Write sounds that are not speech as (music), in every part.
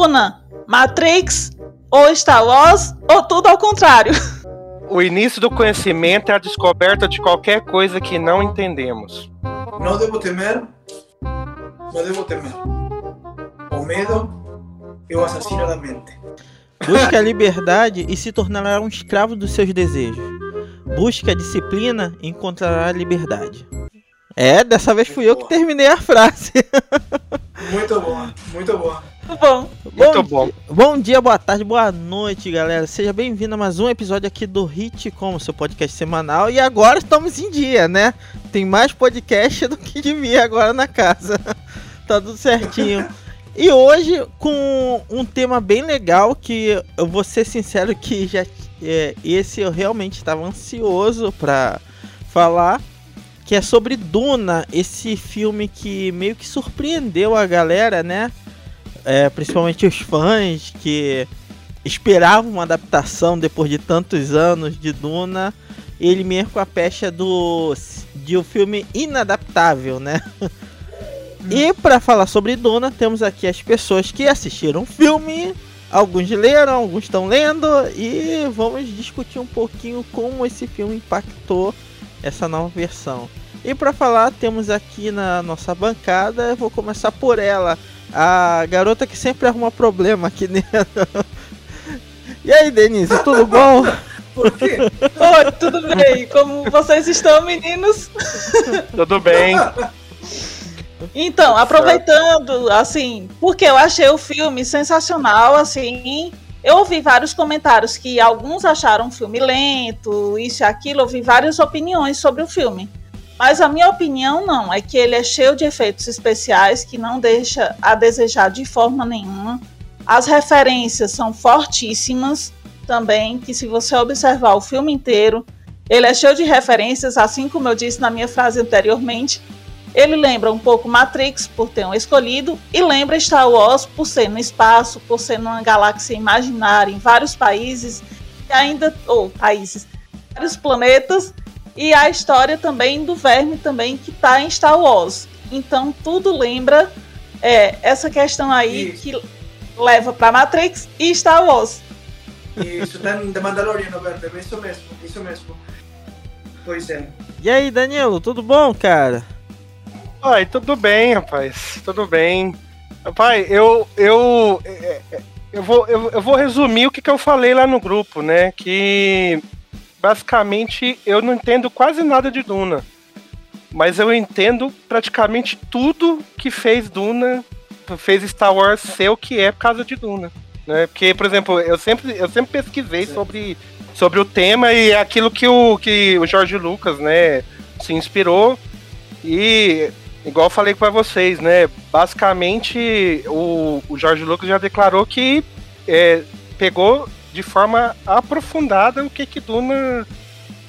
Duna, Matrix ou Star Wars ou tudo ao contrário? (laughs) O início do conhecimento é a descoberta de qualquer coisa que não entendemos. Não devo temer, não devo temer. O medo é o assassino da mente. Busque a liberdade e se tornará um escravo dos seus desejos. Busque a disciplina e encontrará a liberdade. É, dessa vez fui eu que terminei a frase. (laughs) Muito boa, muito boa. Bom, Muito bom. Bom dia, boa tarde, boa noite, galera. Seja bem-vindo a mais um episódio aqui do Hit Com, seu podcast semanal. E agora estamos em dia, né? Tem mais podcast do que devia agora na casa. (laughs) tá tudo certinho. E hoje com um tema bem legal que eu vou ser sincero que já é, esse eu realmente estava ansioso para falar, que é sobre Duna, esse filme que meio que surpreendeu a galera, né? É, principalmente os fãs que esperavam uma adaptação depois de tantos anos de Duna. Ele mesmo com a pecha do de um filme inadaptável, né? E para falar sobre Duna, temos aqui as pessoas que assistiram o filme, alguns leram, alguns estão lendo e vamos discutir um pouquinho como esse filme impactou essa nova versão. E para falar, temos aqui na nossa bancada, eu vou começar por ela, a garota que sempre arruma problema aqui (laughs) dentro. E aí, Denise, tudo bom? Por quê? oi, tudo bem? Como vocês estão, meninos? Tudo bem. Então, aproveitando, assim, porque eu achei o filme sensacional, assim. Eu ouvi vários comentários que alguns acharam o filme lento, isso e aquilo, eu ouvi várias opiniões sobre o filme. Mas a minha opinião não, é que ele é cheio de efeitos especiais que não deixa a desejar de forma nenhuma. As referências são fortíssimas também, que se você observar o filme inteiro, ele é cheio de referências, assim como eu disse na minha frase anteriormente. Ele lembra um pouco Matrix por ter um escolhido e lembra Star Wars por ser no espaço, por ser numa galáxia imaginária em vários países e ainda ou países, vários planetas e a história também do verme também que está em Star Wars. Então tudo lembra é, essa questão aí Isso. que leva para Matrix e Star Wars. Isso está em The Mandalorian, Roberto, isso mesmo, isso mesmo. Pois é. E aí, Danilo, tudo bom, cara? Ai, tudo bem, rapaz. Tudo bem. Rapaz, eu. Eu. é, é, Eu vou, eu, eu vou resumir o que, que eu falei lá no grupo, né? Que basicamente eu não entendo quase nada de Duna. Mas eu entendo praticamente tudo que fez Duna, fez Star Wars ser o que é por causa de Duna. Né? Porque, por exemplo, eu sempre, eu sempre pesquisei sobre, sobre o tema e aquilo que o, que o Jorge Lucas né, se inspirou. E igual eu falei para vocês, né? Basicamente o, o Jorge Lucas já declarou que é, pegou de forma aprofundada o que que Duna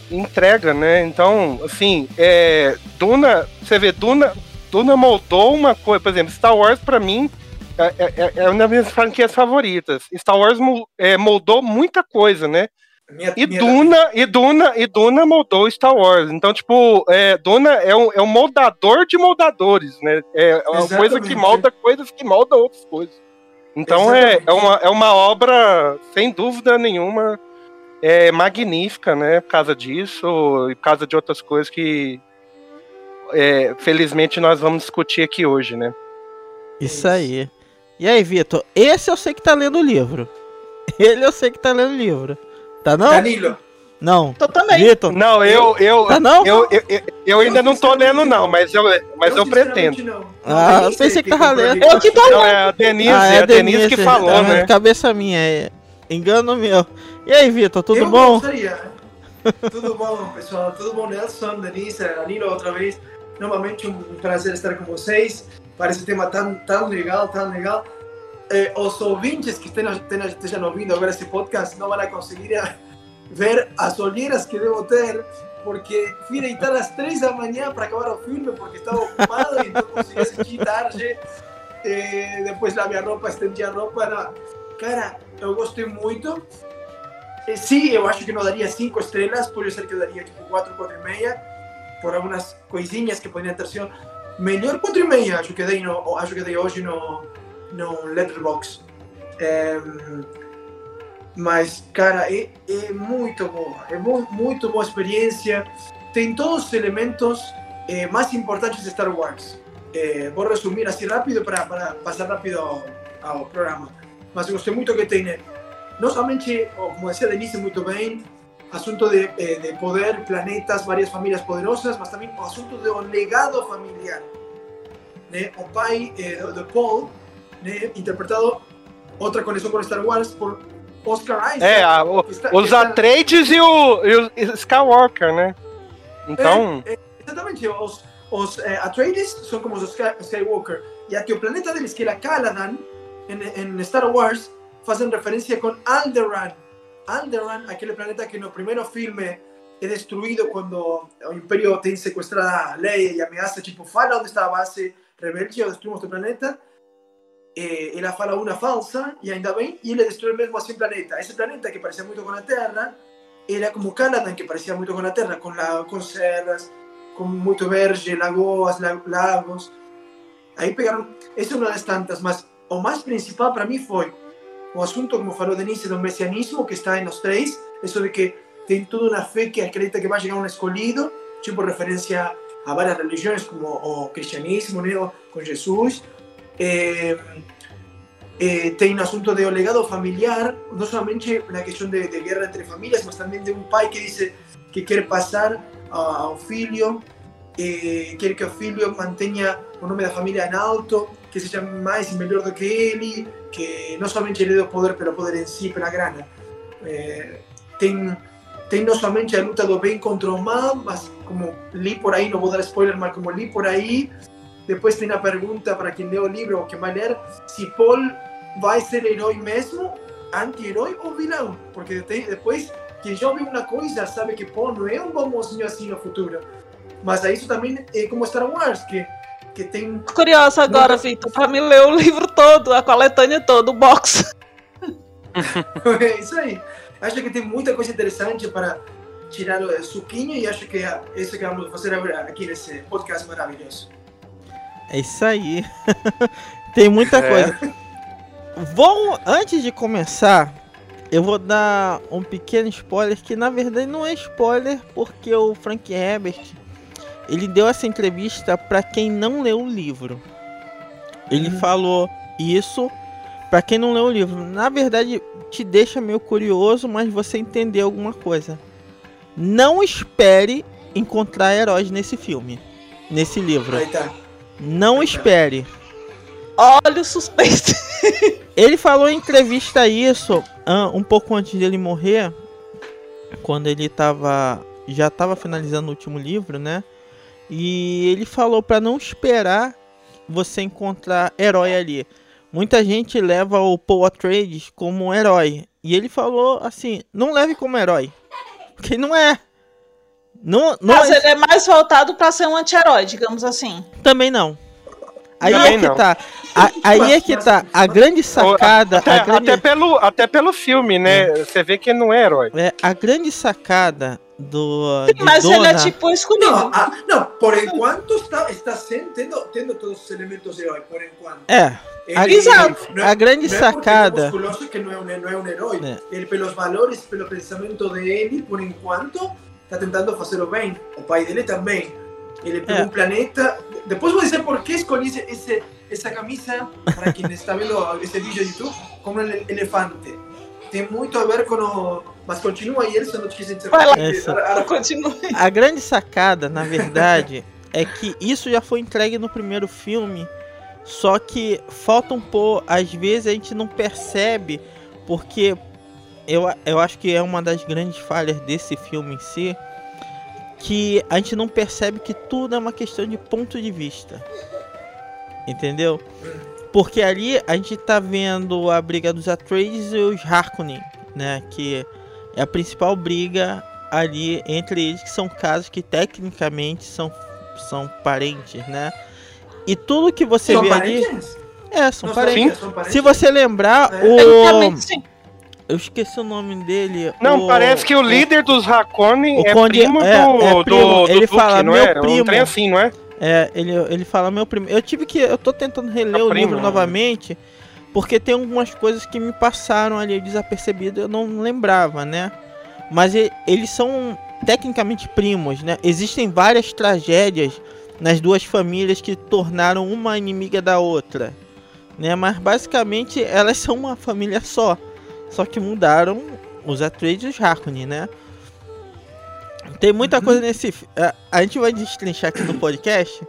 entrega, né? Então, assim, é, Duna, você vê, Duna, Duna moldou uma coisa, por exemplo, Star Wars para mim é, é- é uma das minhas franquias favoritas. Star Wars é, moldou muita coisa, né? Minha, E minha- Duna, e Duna, e Duna moldou Star Wars. Então, tipo, é, Duna é um, é um moldador de moldadores, né? É uma coisa Exatamente. que molda coisas que moldam outras coisas. Então é, é, uma, é uma obra, sem dúvida nenhuma, é magnífica, né? Por causa disso, e por causa de outras coisas que é, felizmente nós vamos discutir aqui hoje, né? Isso aí. E aí, Vitor? Esse eu sei que tá lendo o livro. (laughs) Ele eu sei que tá lendo o livro. Tá não? Danilo, Não. Tô também. Vitor? Não, eu, eu, Tá não? eu, eu, eu, eu ainda não tô lendo, não, mas eu, mas eu pretendo. não. Ah, Não, eu pensei que tava lendo. Eu que tô Não, é a Denise, Ah, é a Denise que falou, tá, né? Cabeça minha, é engano meu. E aí, Vitor, tudo Eu bom? gostaria. (laughs) Tudo bom, pessoal? Tudo bom, Nelson, Denise, Danilo, outra vez. Novamente, um prazer estar com vocês para esse tema tão, tão legal, tão legal. Eh, os ouvintes que estejam, estejam, ouvindo agora esse podcast não vão conseguir eh, ver as olheiras que devo ter, porque fui deitar às três da manhã para acabar o filme, porque estava ocupado e não conseguia assistir tarde. Eh, depois lavei a roupa, estendi a. Cara, eu gostei muito. Eh, Sim, eu acho que não daria cinco estrelas, pode ser que daria tipo 4, 4 e meia, por algumas coisinhas que poderiam ter sido. Melhor 4 e meia, acho que dei, no, acho que no, no Letterboxd. É, mas, cara, é, é muito boa. É mu- muito boa experiência. Tem todos os elementos eh, mais importantes de Star Wars. Eh, vou resumir assim rápido para, para passar rápido ao, ao programa. Mas eu gostei muito que tem, não somente, como decía Denise muito bem, assunto de, eh, de poder, planetas, várias famílias poderosas, mas também o assunto do legado familiar. Né? O pai eh, do Paul, né? interpretado, outra conexão com Star Wars, por Oscar Isaac. É, a- o- está- os está- Atreides e o, e o Skywalker, né? Então, Exatamente, os, os eh, Atreides são como os Sky- Skywalker. E aqui o planeta deles, que é Caladan, em, em Star Wars, fazem referência com Alderaan. Alderaan, aquele planeta que no primeiro filme é destruído quando o Império tem sequestrada a Leia e ameaça, tipo, fala onde está a base rebelde, destruímos o planeta. Eh, ela fala uma falsa, e ainda bem, e ele destrói mesmo assim o planeta. Esse planeta que parecia muito com a Terra, era como Caladan, que parecia muito com a Terra, com, la, com serras, com muito verde, lagoas, la- lagos. Aí pegaram, essa é uma das tantas, mas o mais principal para mim foi o assunto, como falou Denise, do messianismo, que está em os três, isso de que tem toda uma fé que acredita que vai chegar um escolhido, tipo referência a várias religiões, como o cristianismo, né, com Jesus. Eh, eh, tem o assunto do legado familiar, não somente na questão de, de guerra entre famílias, mas também de um pai que diz que quer passar a- ao filho, eh, quer que o filho mantenha o nome da família em alto, que seja mais e melhor do que ele, que não somente ele o poder, pelo poder em si, pela grana. Eh, tem, tem não somente a luta contra o mal, mas como li por aí, não vou dar spoiler, mas como li por aí, depois tem a pergunta para quem lê o livro ou quem vai ler, se Paul vai ser herói mesmo, anti-herói ou vilão, porque tem, depois quem já ouviu uma coisa sabe que Paul não é um bom mocinho assim no futuro. Mas isso também é como Star Wars, que, que tem Curiosa agora, Nunca- Vitor, pra me ler o livro todo, a coletânea toda, o box. É (laughs) isso aí. Acho que tem muita coisa interessante para tirar o suquinho e acho que é isso que vamos fazer agora aqui nesse podcast maravilhoso. É isso aí. (laughs) Tem muita É. coisa. Vou, antes de começar, eu vou dar um pequeno spoiler que na verdade não é spoiler, porque o Frank Herbert ele deu essa entrevista para quem não leu o livro. Ele Hum. falou isso para quem não leu o livro. Na verdade, te deixa meio curioso, mas você entender alguma coisa. Não espere encontrar heróis nesse filme, nesse livro. Aí tá. Não espere. Olha o suspeito. (laughs) Ele falou em entrevista isso ah, um pouco antes dele morrer, quando ele tava já estava finalizando o último livro, né? E ele falou para não esperar você encontrar herói ali. Muita gente leva o Paul Atreides como um herói, e ele falou assim: não leve como herói, (laughs) porque não é. Não, não Mas é- ele é mais voltado pra ser um anti-herói, digamos assim. também não. Aí Também é que não. tá. A- aí é que tá. A grande sacada. até, a grande... até pelo, até pelo filme, né? Você vê que ele não é herói. É, a grande sacada do. de Mas ele é Dona- tipo escolhido. Não, ah, não, por enquanto está, está sendo, tendo, tendo todos os elementos de herói, por enquanto. É, a- Exato. não a grande não é sacada- é que não é um, não é um herói. É. Ele, pelos valores, pelo pensamento dele, por enquanto, está tentando fazer o bem. O pai dele também. Ele pegou É. um planeta. Depois vou dizer por que escolhi esse, esse, essa camisa, para quem está vendo esse vídeo no YouTube, como um ele- elefante. Tem muito a ver com o. Mas continua aí, Elson, não te quis Vai lá. Ara- ara- Continue. A grande sacada, na verdade, (laughs) é que isso já foi entregue no primeiro filme. Só que falta um pouco. Às vezes a gente não percebe, porque eu, eu acho que é uma das grandes falhas desse filme em si. Que a gente não percebe que tudo é uma questão de ponto de vista. Entendeu? Porque ali a gente tá vendo a briga dos Atreides e os Harkonnen, né? Que é a principal briga ali entre eles, que são casos que tecnicamente são, são parentes, né? E tudo que você São vê ali. parentes? É, são parentes. são parentes. Se você lembrar, É. o. Eu esqueci o nome dele. Não, o- parece que o líder dos Hakone é Conde- primo do, é, é do, primo. do Ele Duque, fala, não "Meu é? Um primo". trem assim, não é? É, ele, ele fala meu primo. Eu tive que. Eu tô tentando reler É o primo, livro né? novamente. porque tem algumas coisas que me passaram ali desapercebido, eu não lembrava, né? Mas eles são tecnicamente primos, né? Existem várias tragédias nas duas famílias que tornaram uma inimiga da outra, né? Mas basicamente elas são uma família só, só que mudaram os Atreides e os Harkonnen, né? Tem muita uhum. coisa nesse. A, a gente vai destrinchar aqui no podcast,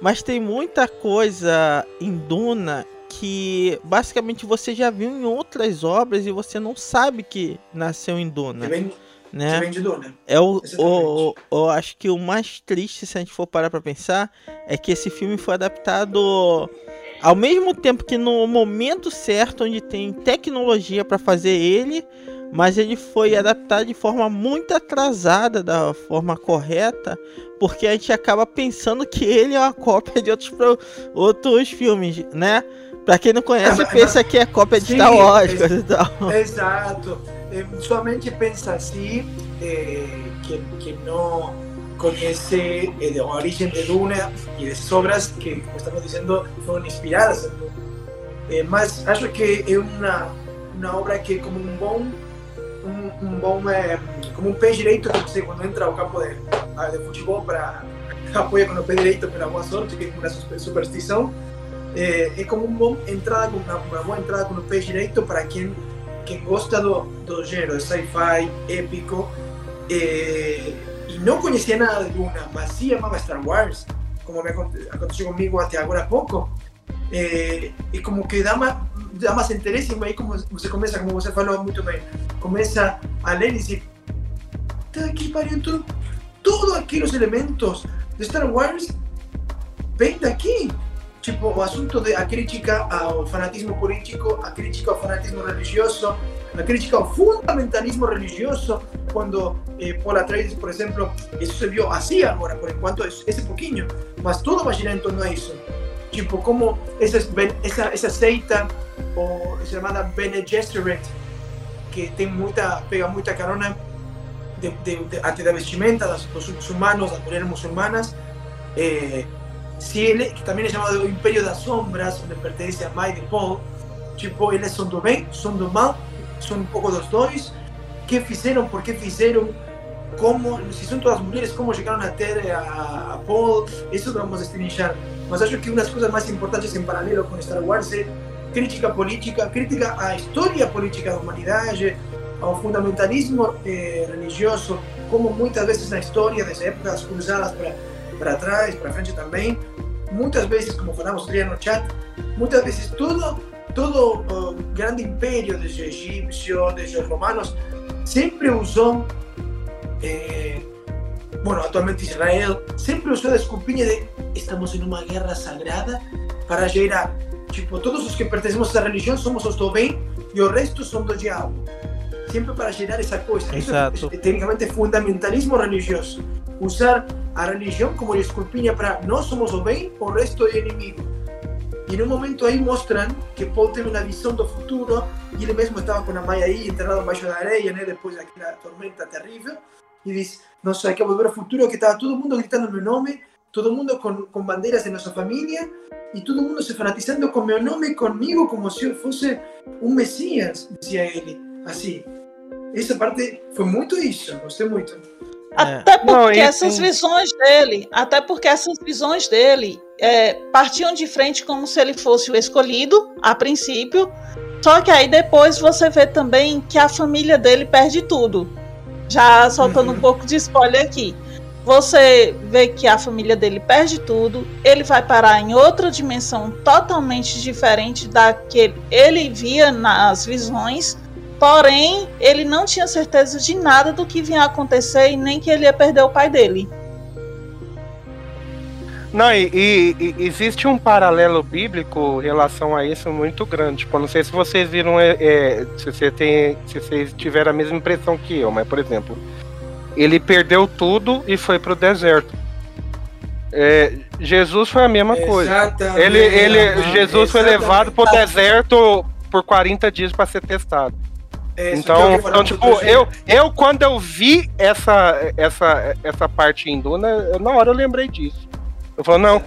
mas tem muita coisa em Duna que basicamente você já viu em outras obras e você não sabe que nasceu em Duna. Vem, né? vem de Duna. É o, o, o, acho que o mais triste, se a gente for parar pra pensar, é que esse filme foi adaptado ao mesmo tempo que no momento certo, onde tem tecnologia para fazer ele, mas ele foi adaptado de forma muito atrasada da forma correta, porque a gente acaba pensando que ele é uma cópia de outros, outros filmes, né? Pra quem não conhece, pensa que é cópia de Sim, Star Wars, coisa e tal. Exato. É, somente pensa assim, é, que, que não conhece a origem de Duna e das obras que, como estamos dizendo, foram inspiradas em Duna. É, mas acho que é uma, uma obra que, como um bom um, um bom é, como um pé direito que você quando entra ao campo de, de futebol para apoia com o pé direito pela boa sorte que é uma superstição é, é como um bom entrada uma, uma boa entrada com o pé direito para quem quem gosta do, do gênero sci-fi épico é, e não conhecia nada de Duna mas sim amava Star Wars como me aconteceu comigo até agora há pouco é, e como que dá mais dá mais interesse e aí como você começa como você falou muito bem começa a ler e dizer tá que pariu todos aqueles elementos de Star Wars vem daqui tipo o assunto de a crítica ao fanatismo político a crítica ao fanatismo religioso a crítica ao fundamentalismo religioso quando eh, Paul Atreides por exemplo isso se viu assim agora por enquanto esse pouquinho mas tudo vai girar em torno a isso tipo como essa, essa, essa seita ou chamada Bene Gesserit que tem muita, pega muita carona de, de, de, até da vestimenta das, dos muçulmanos, das mulheres muçulmanas. Eh, se ele, que também é chamado Império das Sombras, onde pertence a mãe de Paul, tipo, eles são do bem, são do mal, são um pouco dos dois. Que fizeram, por que fizeram, como, se são todas mulheres, como chegaram até a, a Paul, isso vamos destrinchar. Mas acho que uma das coisas mais importantes em paralelo com Star Wars é crítica política, crítica à história política da humanidade, ao fundamentalismo eh, religioso, como muitas vezes na história das épocas cruzadas para trás, para frente também, muitas vezes, como falamos no chat, muitas vezes todo todo o uh, grande império dos egípcios, dos romanos, sempre usou, eh, bueno, atualmente Israel, sempre usou a desculpinha de estamos em uma guerra sagrada para gerar Tipo, todos os que pertencemos a essa religião somos os do bem e o resto são do diabo. Sempre para gerar essa coisa. Exato. Isso é, tecnicamente, fundamentalismo religioso. Usar a religião como desculpinha para nós somos o bem, o resto é inimigo. E no momento aí mostram que Paul teve uma visão do futuro e ele mesmo estava com a mãe aí enterrado embaixo da areia, né, depois daquela tormenta terrível. E diz: Nossa, que ver o futuro que estava todo mundo gritando meu nome todo mundo con, con banderas de nuestra familia y todo mundo se fanatizando con mi nombre conmigo como si yo fuese un Mesías, decía él, así. Essa parte foi muito isso, gostei muito. Até porque Não, essas visões dele, até porque essas visões dele é, partiam de frente como se ele fosse o escolhido, a princípio. Só que aí depois você vê também que a família dele perde tudo. Já soltando uhum. um pouco de spoiler aqui você vê que a família dele perde tudo, ele vai parar em outra dimensão totalmente diferente da que ele via nas visões. Porém, ele não tinha certeza de nada do que vinha acontecer e nem que ele ia perder o pai dele. Não, e, e, e, existe um paralelo bíblico em relação a isso muito grande. Tipo, não sei se vocês viram, é, é, se, você tem, se vocês tiveram a mesma impressão que eu, mas, por exemplo, ele perdeu tudo e foi para o deserto. É, Jesus foi a mesma coisa. Ele, ele, Jesus foi levado para o deserto por 40 dias para ser testado. É, então, então tipo, eu, eu quando eu vi essa, essa, essa parte em Duna, eu, na hora eu lembrei disso. Eu falei, não,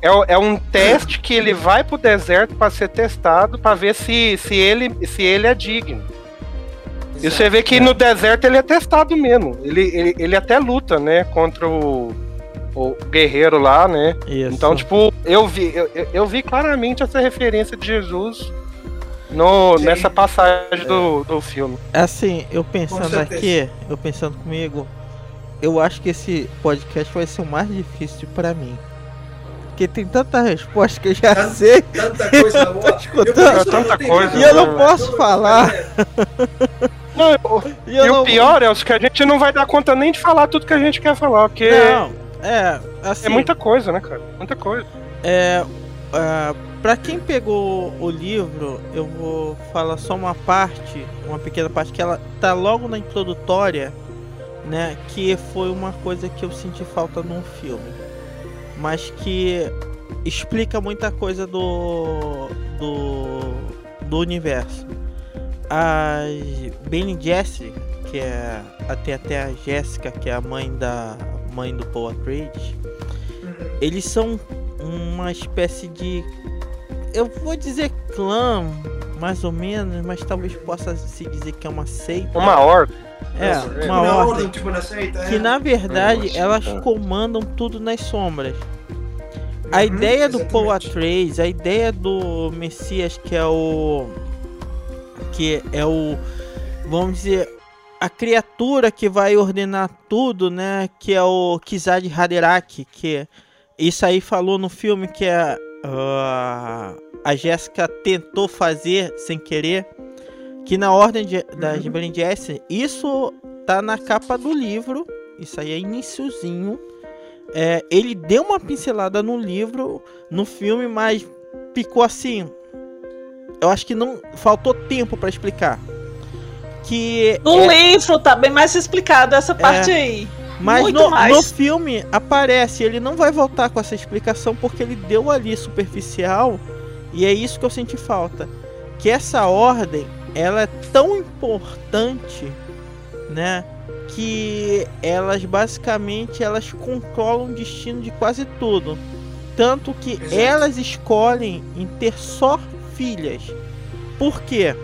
é, é um teste que ele vai pro deserto para ser testado para ver se, se, ele, se ele é digno. E você vê que no deserto ele é testado mesmo. Ele, ele, ele até luta, né? Contra o, o guerreiro lá, né? Isso. Então, tipo, eu vi, eu, eu vi claramente essa referência de Jesus no, nessa passagem do, do filme. Assim, eu pensando aqui, eu pensando comigo, eu acho que esse podcast vai ser o mais difícil para mim. Porque tem tanta resposta que eu já tanta, sei. Tanta coisa (laughs) boa. Escutando, tanta coisa. E eu não posso falar. (laughs) Não, e, e o pior é que a gente não vai dar conta nem de falar tudo que a gente quer falar, porque. Não, é. Assim, é muita coisa, né, cara? Muita coisa. É. Uh, pra quem pegou o livro, eu vou falar só uma parte, uma pequena parte, que ela tá logo na introdutória, né? Que foi uma coisa que eu senti falta num filme mas que explica muita coisa do do, do universo. A Benny Jessica, que é até até a Jéssica, que é a mãe da mãe do Paul Atreides, eles são uma espécie de eu vou dizer clã, mais ou menos, mas talvez possa se dizer que é uma seita. Uma ordem. É, uma, uma ordem, tipo na seita, que é. na verdade elas comandam tudo nas sombras. A uhum, ideia do Paul Atreides, a ideia do Messias que é o que é o vamos dizer a criatura que vai ordenar tudo, né? Que é o Kizad Haderach, que isso aí falou no filme que a, uh, a Jéssica tentou fazer sem querer que na ordem de, da uhum. Gibran isso tá na capa do livro, isso aí é iniciozinho. É, ele deu uma pincelada no livro, no filme, mas ficou assim. Eu acho que não faltou tempo para explicar. Que no é, livro tá bem mais explicado essa parte é, aí. Mas no, no, filme aparece, ele não vai voltar com essa explicação porque ele deu ali superficial e é isso que eu senti falta. Que essa ordem ela é tão importante, né? Que elas basicamente elas controlam o destino de quase tudo. Tanto que Exato. elas escolhem em ter só filhas. Por quê?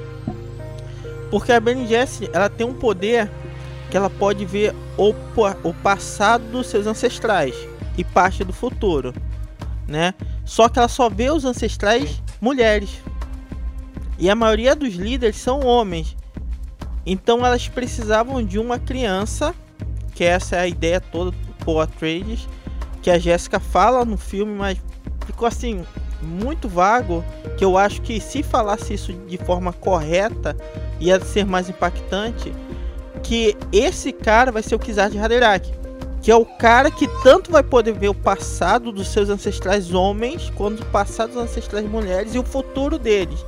Porque a Bene Gesserit, ela tem um poder que ela pode ver o, o passado dos seus ancestrais e parte do futuro, né? Só que ela só vê os ancestrais mulheres. E a maioria dos líderes são homens. Então elas precisavam de uma criança, que essa é a ideia toda Paul Atreides, que a Jéssica fala no filme, mas ficou assim muito vago, que eu acho que se falasse isso de forma correta ia ser mais impactante, que esse cara vai ser o Kizar de Haderach, que é o cara que tanto vai poder ver o passado dos seus ancestrais homens, quanto o passado dos ancestrais mulheres e o futuro deles.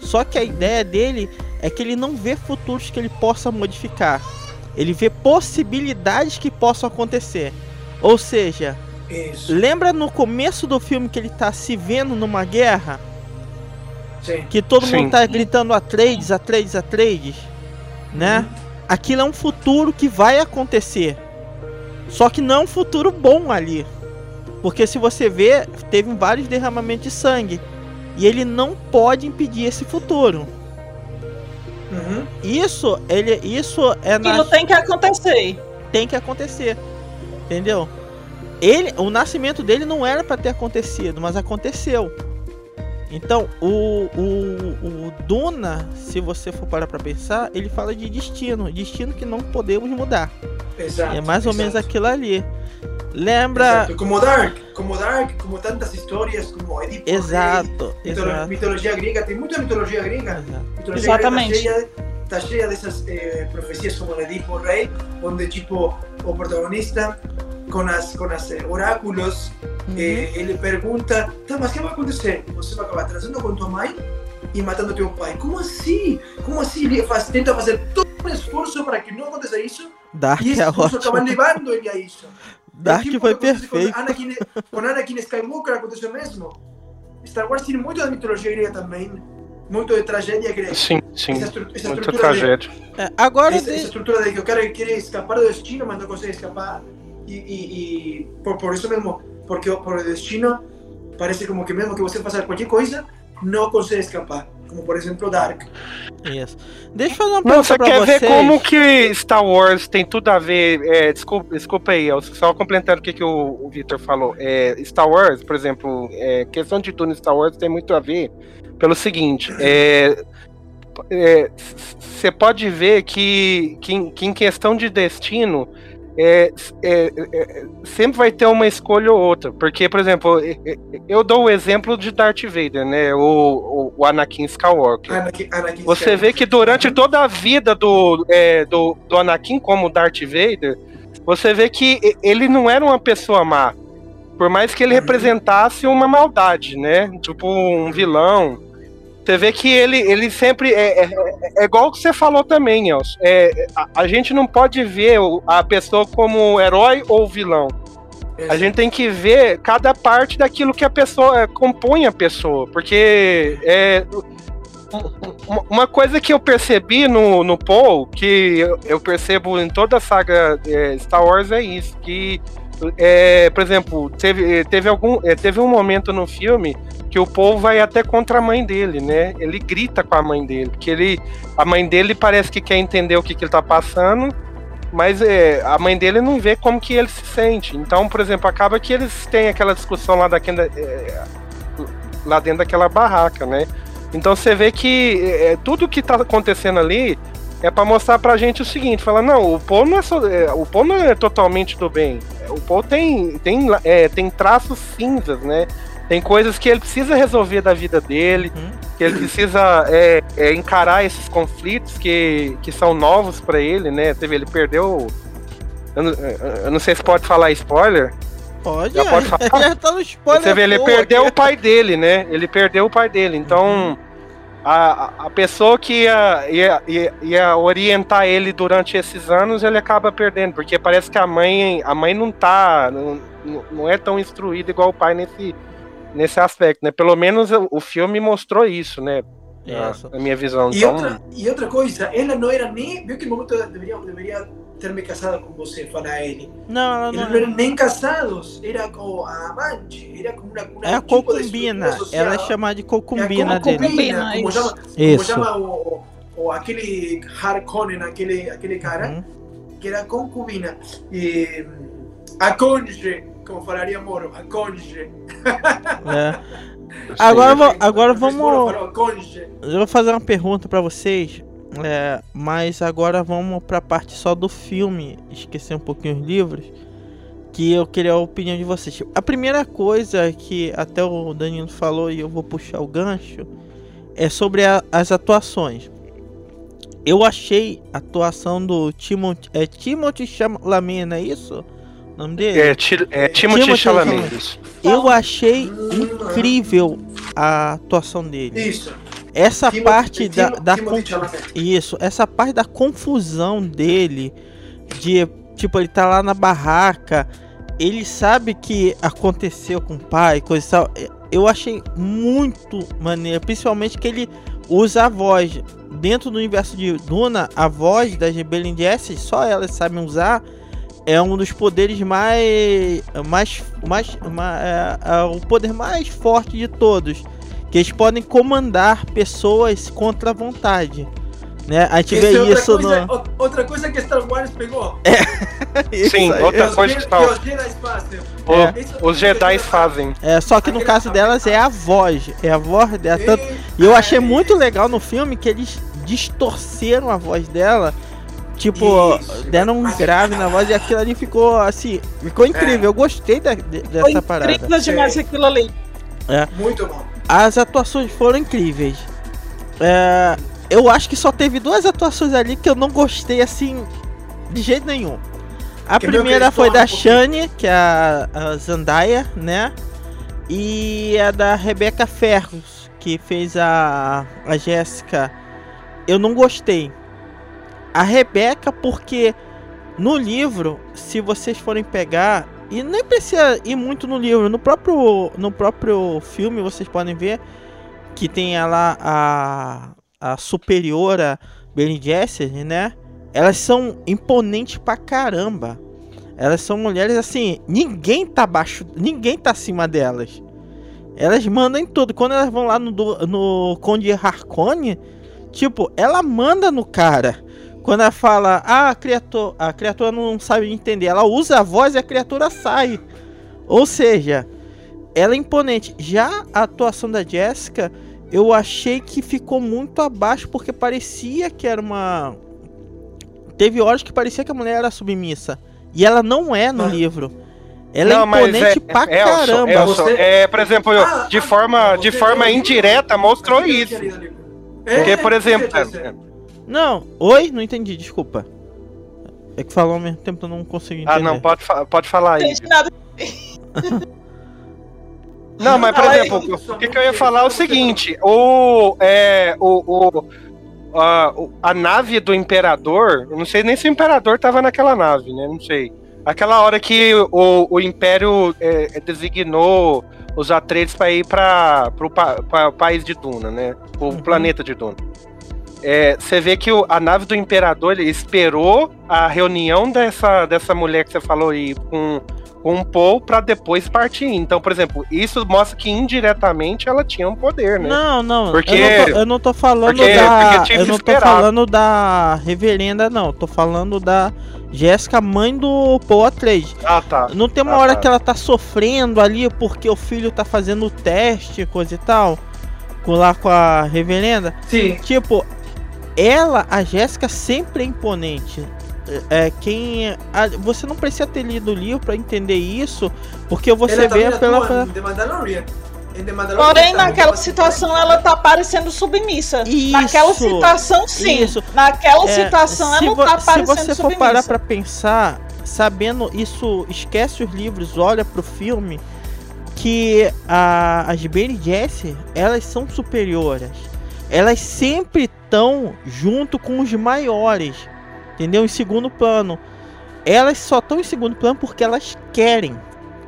Só que a ideia dele é que ele não vê futuros que ele possa modificar. Ele vê possibilidades que possam acontecer. Ou seja, Isso. lembra no começo do filme que ele está se vendo numa guerra? Sim. Que todo Sim. mundo está gritando Atreides, Atreides, Atreides, né? Uhum. Aquilo é um futuro que vai acontecer. Só que não é um futuro bom ali. Porque se você vê, teve vários derramamentos de sangue. E ele não pode impedir esse futuro. Uhum. Isso, ele, isso é Aquilo na... tem que acontecer. Tem que acontecer. Entendeu? Ele, o nascimento dele não era para ter acontecido, mas aconteceu. Então, o, o, o Duna, se você for parar para pensar, ele fala de destino, destino que não podemos mudar. Exato, é mais ou exato. menos aquilo ali. Lembra. Exato. Como Dark, como Dark, como tantas histórias, como Edipo. Exato. Rei, exato. Mitologia grega, tem muita mitologia grega. Mitologia Exatamente. Grega está cheia, dessas eh, profecias como o Edipo Rei, onde tipo o protagonista com as com as eh, oráculos uhum. eh, ele pergunta, tá, mas o que vai acontecer? Você vai acabar trazendo com tua mãe e matando teu pai. Como assim? Como assim? Ele faz, tenta fazer todo um esforço para que não aconteça isso. Dark e esse é esforço acaba levando ele a isso. Dark tipo foi perfeito. Com Anakin, com Anakin Skywalker aconteceu mesmo. Star Wars tem muito da mitologia grega também. Muito de tragédia grega. Sim, sim. Essa, essa muito tragédia. De, é, agora essa, essa, estrutura de que o cara quer escapar do destino, mas não consegue escapar. E, e, e por, por, isso mesmo, porque por o destino, parece como que mesmo que você faça qualquer coisa, não consegue escapar. Como por exemplo Dark. Isso. Deixa eu fazer uma Não, pergunta você pra quer vocês. ver como que Star Wars tem tudo a ver. é, desculpa, desculpa aí, eu só complementando o que, que o, o Victor falou. É, Star Wars, por exemplo, é, questão de tudo em Star Wars tem muito a ver pelo seguinte. é, Você pode ver que, que, que em questão de destino. É, é, é, sempre vai ter uma escolha ou outra. Porque, por exemplo, eu dou o exemplo de Darth Vader, né? O, o, Anakin Skywalker. Anakin, Anakin Você vê que durante toda a vida do, é, do, do Anakin como Darth Vader, você vê que ele não era uma pessoa má. Por mais que ele Uhum. representasse uma maldade, né? Tipo um vilão. Você vê que ele, ele sempre. É, é, é igual o que você falou também, Elcio. É, a, a gente não pode ver a pessoa como herói ou vilão. A gente tem que ver cada parte daquilo que a pessoa é, compõe a pessoa, porque é uma- coisa que eu percebi no, no Paul, que eu, eu percebo em toda a saga é, Star Wars é isso, que é, por exemplo, teve, teve algum é, teve um momento no filme que o Paul vai até contra a mãe dele, né? Ele grita com a mãe dele, porque ele a mãe dele parece que quer entender o que, que ele tá passando, mas é, a mãe dele não vê como que ele se sente. Então, por exemplo, acaba que eles têm aquela discussão lá daquela, é, lá dentro daquela barraca, né? Então você vê que é, tudo que tá acontecendo ali é para mostrar pra gente o seguinte, falar, não, o Paul não é, só- é, o Paul não é totalmente do bem. O Paul tem, tem, é, tem traços cinzas, né? Tem coisas que ele precisa resolver da vida dele, Uhum. que ele precisa é, é, encarar esses conflitos que, que são novos pra ele, né? Teve, ele perdeu. Eu não, eu não sei se pode falar spoiler. Pode, Já pode falar? já (laughs) tá no spoiler. Você vê, ele perdeu o pai dele, né? Ele perdeu o pai dele. Então, a, a- a pessoa que ia, ia, ia, ia orientar ele durante esses anos, ele acaba perdendo. Porque parece que a mãe, a mãe não tá. Não, não- é tão instruída igual o pai nesse, nesse aspecto, né? Pelo menos o, o filme mostrou isso, né? Isso. na minha visão. E Então, outra, e outra coisa, ela não era nem. Viu que no momento deveria, deveria ter me casado com você, fala ele. Não, ela Eles não não eram nem casados, era com a amante, era como uma. uma é a tipo concubina. Ela é chamada de É concubina dele. concubina. como isso. chama, como Isso. chama o, o, o aquele Harkonnen, aquele, aquele cara, Uhum. que era concubina. E a conge, como falaria Moro, a conge. É. (laughs) Agora, agora vamos. Eu vou fazer uma pergunta pra vocês. É, mas agora vamos pra parte só do filme. Esquecer um pouquinho os livros. Que eu queria a opinião de vocês. A primeira coisa que até o Danilo falou e eu vou puxar o gancho é sobre a- as atuações. Eu achei a atuação do Timothy, é Timothy Chalamet, não é isso? O nome dele? é, Ti- é Timothy Timothy Chalamet. Chalamet. isso. Eu achei incrível a atuação dele. Isso. Essa Timothy- parte da, da Timothy con- Chalamet. isso, essa parte da confusão dele, de tipo ele tá lá na barraca, ele sabe que aconteceu com o pai, coisa e tal. Eu achei muito maneiro, principalmente que ele usa a voz dentro do universo de Duna, a voz das Rebellion Jesses, só elas sabem usar. É um dos poderes mais. mais. mais. ma- é, é o poder mais forte de todos. Que eles podem comandar pessoas contra a vontade. Né? A gente vê é outra isso coisa, no. outra coisa que Star Wars pegou. (laughs) Isso Sim, aí. outra os coisa que tal. que os Jedi fazem. O- É, Os Jedi fazem. É, só que no caso delas é a voz. É a voz dela. Tanto, E eu achei muito legal no filme que eles distorceram a voz dela. Tipo, Isso. deram um grave na voz e aquilo ali ficou assim. Ficou incrível. Eu gostei da- de- Foi dessa parada. incrível demais aquilo ali. Muito bom. As atuações foram incríveis. É, eu acho que só teve duas atuações ali que eu não gostei assim de jeito nenhum. A Que primeira foi da um. Shane, que é a, a Zendaya, né? E a da Rebecca Ferros, que fez a, a Jéssica. Eu não gostei. A Rebeca, porque no livro, se vocês forem pegar, e nem precisa ir muito no livro, no próprio, no próprio filme vocês podem ver que tem ela a, a superiora Bene Gesserit, né? Elas são imponentes pra caramba. Elas são mulheres assim, ninguém tá abaixo, ninguém tá acima delas. Elas mandam em tudo. Quando elas vão lá no, no Conde Harkonnen, tipo, ela manda no cara. Quando ela fala, ah, a criatura, a criatura não sabe entender, ela usa a voz e a criatura sai. Ou seja, ela é imponente. Já a atuação da Jessica, eu achei que ficou muito abaixo porque parecia que era uma. Teve horas que parecia que a mulher era submissa. E ela não é no ah. livro. Ela não, é imponente é, pra Elson, caramba. Elson, é, por exemplo, ah, de forma, de forma indireta mostrou isso. Porque, por exemplo. Não, oi? Não entendi, desculpa. É que falou ao mesmo tempo, eu não consegui entender. Ah, não, pode, pode falar aí. (laughs) Não, mas por exemplo, o que, que, eu ia falar é o seguinte: o, é, o, o, a, a nave do Imperador, eu não sei nem se o Imperador tava naquela nave, né? Não sei. Aquela hora que o, o Império é, designou os Atreides para ir para o país de Duna, né? O uhum. planeta de Duna. É, você vê que o, a nave do Imperador esperou a reunião dessa, dessa mulher que você falou aí com com um Paul para depois partir. Então, por exemplo, isso mostra que indiretamente ela tinha um poder, né? Não, não. Porque eu não tô, eu não tô falando porque, da porque eu não tô falando da reverenda não, tô falando da Jéssica, mãe do Paul Atreides. Ah, tá. Não tem uma ah, hora tá. que ela tá sofrendo ali porque o filho tá fazendo o teste, coisa e tal, lá com a reverenda? Sim. Tipo, ela, a Jéssica sempre é imponente é, quem. A, você não precisa ter lido o livro para entender isso, porque você vê pela. pela... Porém, naquela situação ela tá parecendo submissa. Isso, naquela situação, sim. Isso. Naquela é, situação ela não tá parecendo submissa. Se você for parar pra pensar, sabendo isso, esquece os livros, olha pro filme, que a, as Bene Jesse, elas são superiores. Elas sempre estão junto com os maiores entendeu? Em segundo plano. Elas só estão em segundo plano porque elas querem.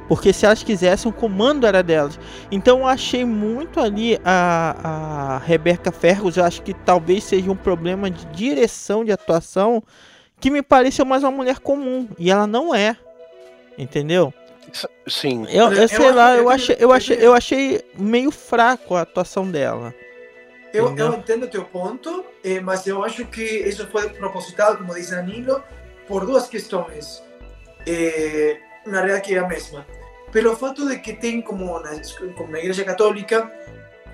Porque se elas quisessem, o comando era delas. Então eu achei muito ali a, a Rebeca Fergus. Eu acho que talvez seja um problema de direção de atuação que me pareceu mais uma mulher comum. E ela não é. Entendeu? Sim. Eu, eu sei eu lá, eu achei, eu, achei, eu achei meio fraco a atuação dela. Eu, eu entendo teu ponto, eh, mas eu acho que isso foi propositado, como diz Danilo, por duas questões. Eh, na realidade, que é a mesma. Pelo fato de que tem, como na, como na Igreja Católica,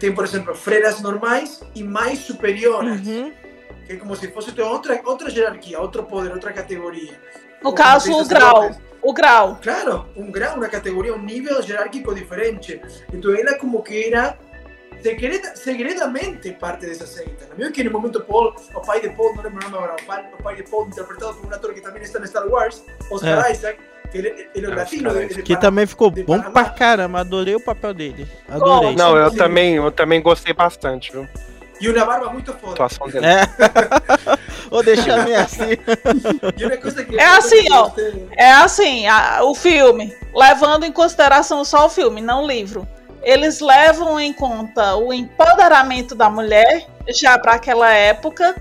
tem, por exemplo, freiras normais e mais superiores. Uhum. Que é como se fosse outra, outra hierarquia, outro poder, outra categoria. No caso, o grau. O grau. Claro, um grau, uma categoria, um nível hierárquico diferente. Então ela como que era segredamente segredamente parte dessa seita. Não viu que no momento Paul, o pai de Paul, não lembro o nome agora, o pai, o pai de Paul, interpretado por um ator que também está em Star Wars, Oscar é. Isaac, que ele, ele é latino. Ele que também ficou bom Panamá. pra caramba, adorei o papel dele. Adorei. Não, eu também, eu também gostei bastante, viu? E uma barba muito foda. Dele. É. (laughs) Vou deixar meio assim. é assim, ó. É assim, a, o filme, levando em consideração só o filme, não o livro eles levam em conta o empoderamento da mulher já para aquela época,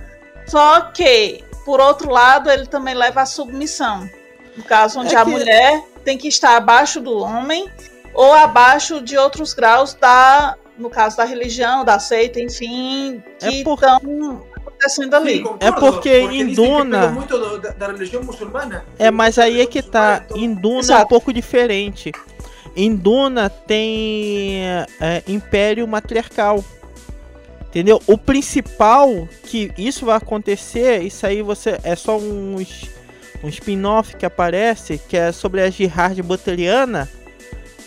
só que, por outro lado, ele também leva a submissão. No caso, onde é a mulher tem que estar abaixo do homem ou abaixo de outros graus da, no caso da religião, da seita, enfim, é que estão é acontecendo ali. Sim, concordo, é porque, porque em Duna. muito da, da, religião muçulmana. É, mas aí é que tá. Em Duna Exato. é um pouco diferente. Em Duna tem é, Império Matriarcal. Entendeu? O principal que isso vai acontecer, isso aí você é só uns um spin-off que aparece, que é sobre a Jihad Buteriana,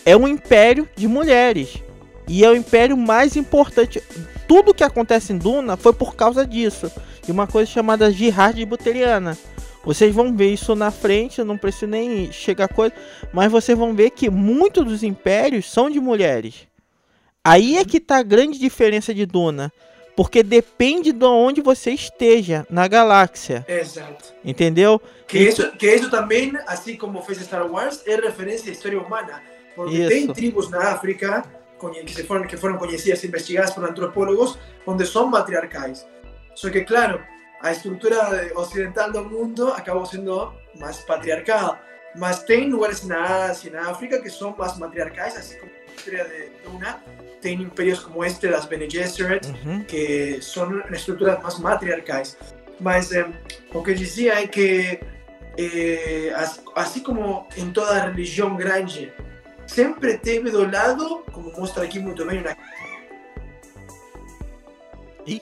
é um império de mulheres. E é o império mais importante. Tudo que acontece em Duna foi por causa disso. De uma coisa chamada Jihad Buteriana. Vocês vão ver isso na frente, não preciso nem chegar a coisa, mas vocês vão ver que muitos dos impérios são de mulheres. Aí é que tá a grande diferença de Duna. Porque depende de onde você esteja na galáxia. Exato. Entendeu? Que isso, que isso também, assim como fez Star Wars, é referência à história humana. Porque isso. tem tribos na África que, se foram, que foram conhecidas e investigadas por antropólogos, onde são matriarcais. Só que, claro, a estrutura ocidental del mundo acabó siendo más patriarcal. Mas tem lugares na Ásia, na África, que são mais matriarcais, assim como historia de Duna, tiene imperios como este, las Bene Gesserit, Uhum. que son estruturas más matriarcais. Mas eh, lo que decía es que, eh, as- así como en toda religión grande, siempre teve do lado, como muestra aquí muy bien, una Ih,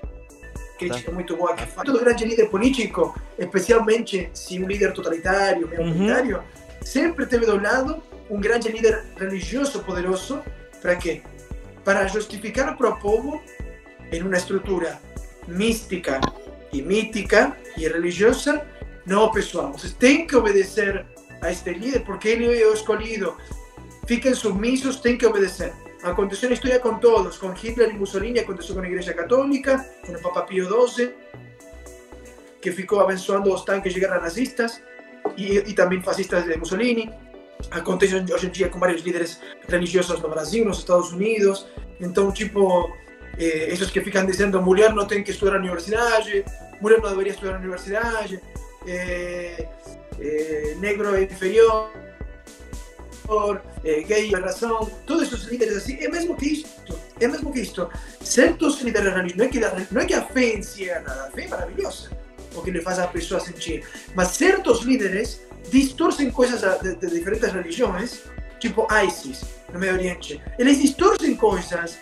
crítica muito boa que faz. Todo grande líder político, especialmente se um líder totalitário, meio Uhum. autoritário, sempre teve do lado um grande líder religioso poderoso. Para quê? Para justificar para o povo em uma estrutura mística e mítica e religiosa. Não, pessoal, vocês têm que obedecer a este líder porque ele é o escolhido. Fiquem submissos, têm que obedecer. Aconteceu na história com todos, com Hitler e Mussolini, aconteceu com a Igreja Católica, com o Papa Pio XII, que ficou abençoando os tanques de guerra nazistas e, e também fascistas de Mussolini. Acontece hoje em dia com vários líderes religiosos no Brasil, nos Estados Unidos. Então, tipo, eh, esses que ficam dizendo mulher não tem que estudar na universidade, mulher não deveria estudar na universidade, eh, eh, negro inferior, eh, gay é razão, todos esses líderes assim, é mesmo que isto, é que. Certos líderes religiosos, não é que, a- não que a fé em nada, a fé é maravilhosa, o que lhe faz a pessoa sentir, mas certos líderes distorcem coisas de, de diferentes religiões, tipo ISIS, no Medio Oriente. Eles distorcem coisas.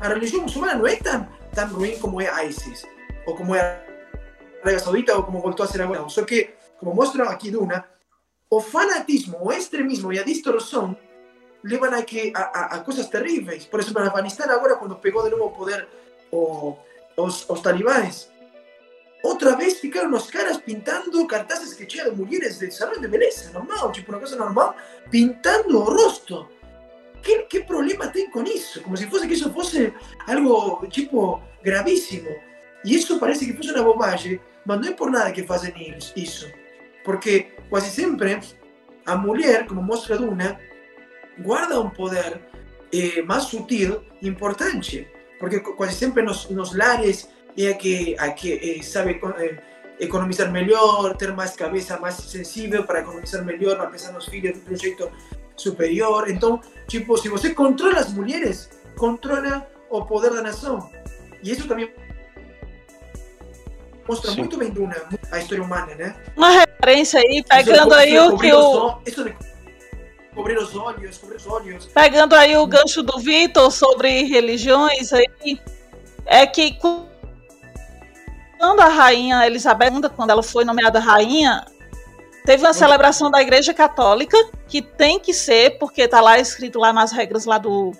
A religião muçulmana não é tão, tão ruim como é ISIS, ou como é a Arábia Saudita, ou como voltou a ser agora. Só que, como mostra aqui Duna, o fanatismo, o extremismo e a distorção levam a, que, a, a, a coisas terríveis. Por exemplo, no Afeganistão, agora, quando pegou de novo o poder o, os, os talibães, outra vez ficaram os caras pintando cartazes que tinham de mulheres de salão de beleza, normal, tipo uma coisa normal, pintando o rosto. Que, que problema tem com isso? Como se fosse que isso fosse algo, tipo, gravíssimo. E isso parece que fosse uma bobagem, mas não é por nada que fazem eles isso. Porque quase sempre a mulher, como mostra Duna, guarda um poder eh, mais sutil importante. Porque qu- quase sempre nos, nos lares é a que, a que eh, sabe eh, economizar melhor, ter mais cabeça mais sensível para economizar melhor, para pensar nos filhos de um jeito superior. Então, tipo, se você controla as mulheres, controla o poder da nação. E isso também mostra Sim. muito bem Duna, a história humana, né? Uma referência aí, pegando Isso de aí o que o. cobrir os olhos, cobrir os olhos. Pegando aí o gancho do Vitor sobre religiões aí, é que quando a rainha Elizabeth II, quando ela foi nomeada rainha, teve uma celebração da Igreja Católica, que tem que ser, porque tá lá escrito lá nas regras lá do,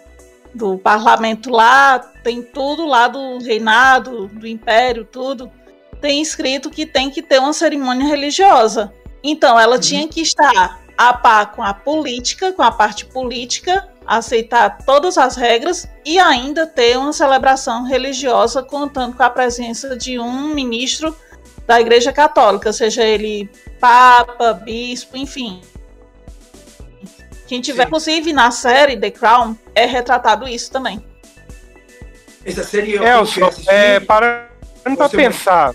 do parlamento lá, tem tudo lá do reinado, do império, tudo. Tem escrito que tem que ter uma cerimônia religiosa. Então, ela Uhum. tinha que estar a par com a política, com a parte política, aceitar todas as regras e ainda ter uma celebração religiosa contando com a presença de um ministro da Igreja Católica, seja ele papa, bispo, enfim. Quem tiver, Sim. inclusive, na série The Crown, é retratado isso também. Essa série eu É, eu que só, é, parando Você- pensar,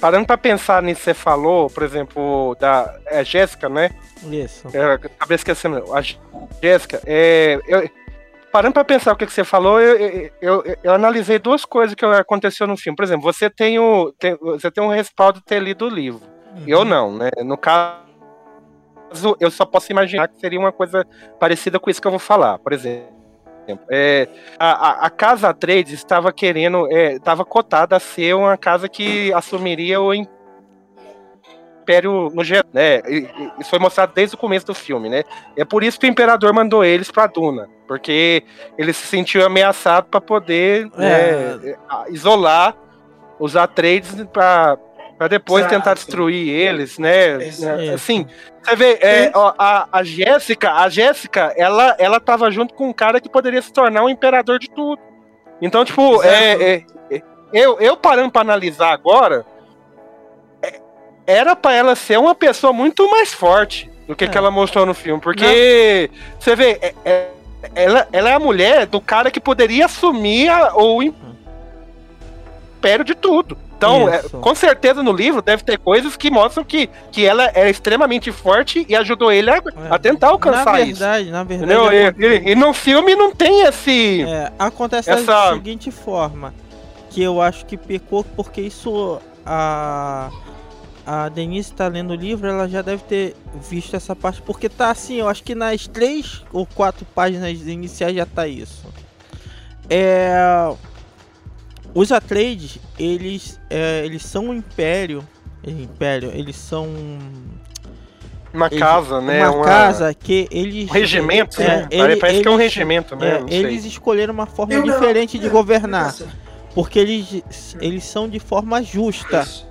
parando pra pensar nisso que você falou, por exemplo, da é, Jéssica, né? Isso. É, acabei esquecendo. A Jéssica, é, eu- parando pra pensar o que, que você falou, eu, eu, eu- eu analisei duas coisas que aconteceu no filme. Por exemplo, você tem, o, tem- você tem um respaldo de ter lido o livro. Uhum. Eu não, né? No caso, eu só posso imaginar que seria uma coisa parecida com isso que eu vou falar. Por exemplo, é, a, a- casa Trades estava querendo, é, estava cotada a ser uma casa que assumiria o império no geral, né? Isso foi mostrado desde o começo do filme, né? É por isso que o imperador mandou eles para Duna, porque ele se sentiu ameaçado para poder É. né, isolar os Atreides para para depois Exato. tentar destruir eles, né? Exato. Assim, você vê, é, ó, a, a Jéssica, a Jéssica, ela, ela tava junto com um cara que poderia se tornar o imperador de tudo. Então, tipo, é, é- é- eu, eu parando pra analisar agora, é, era pra ela ser uma pessoa muito mais forte do que, É. que ela mostrou no filme. Porque, você vê, é- é- ela, ela é a mulher do cara que poderia assumir a- o império de tudo. Então, é, Isso. com certeza no livro deve ter coisas que mostram que, que ela é extremamente forte e ajudou ele a, a tentar alcançar na isso. verdade, na verdade, Entendeu? E, aconte- e- e no filme não tem esse. é, acontece Essa- da seguinte forma, que eu acho que pecou porque isso a a Denise tá lendo o livro, ela já deve ter visto essa parte, porque tá assim, eu acho que nas três ou quatro páginas iniciais já tá isso. É, os Atreides, eles, é, eles são um império, império, eles são Uma eles- casa, né? uma, casa que eles Um regimento, é, né? ele- Parece que é um eles- regimento, né? é, eles escolheram uma forma Eu não- diferente de é, governar, porque eles, eles são de forma justa, Isso,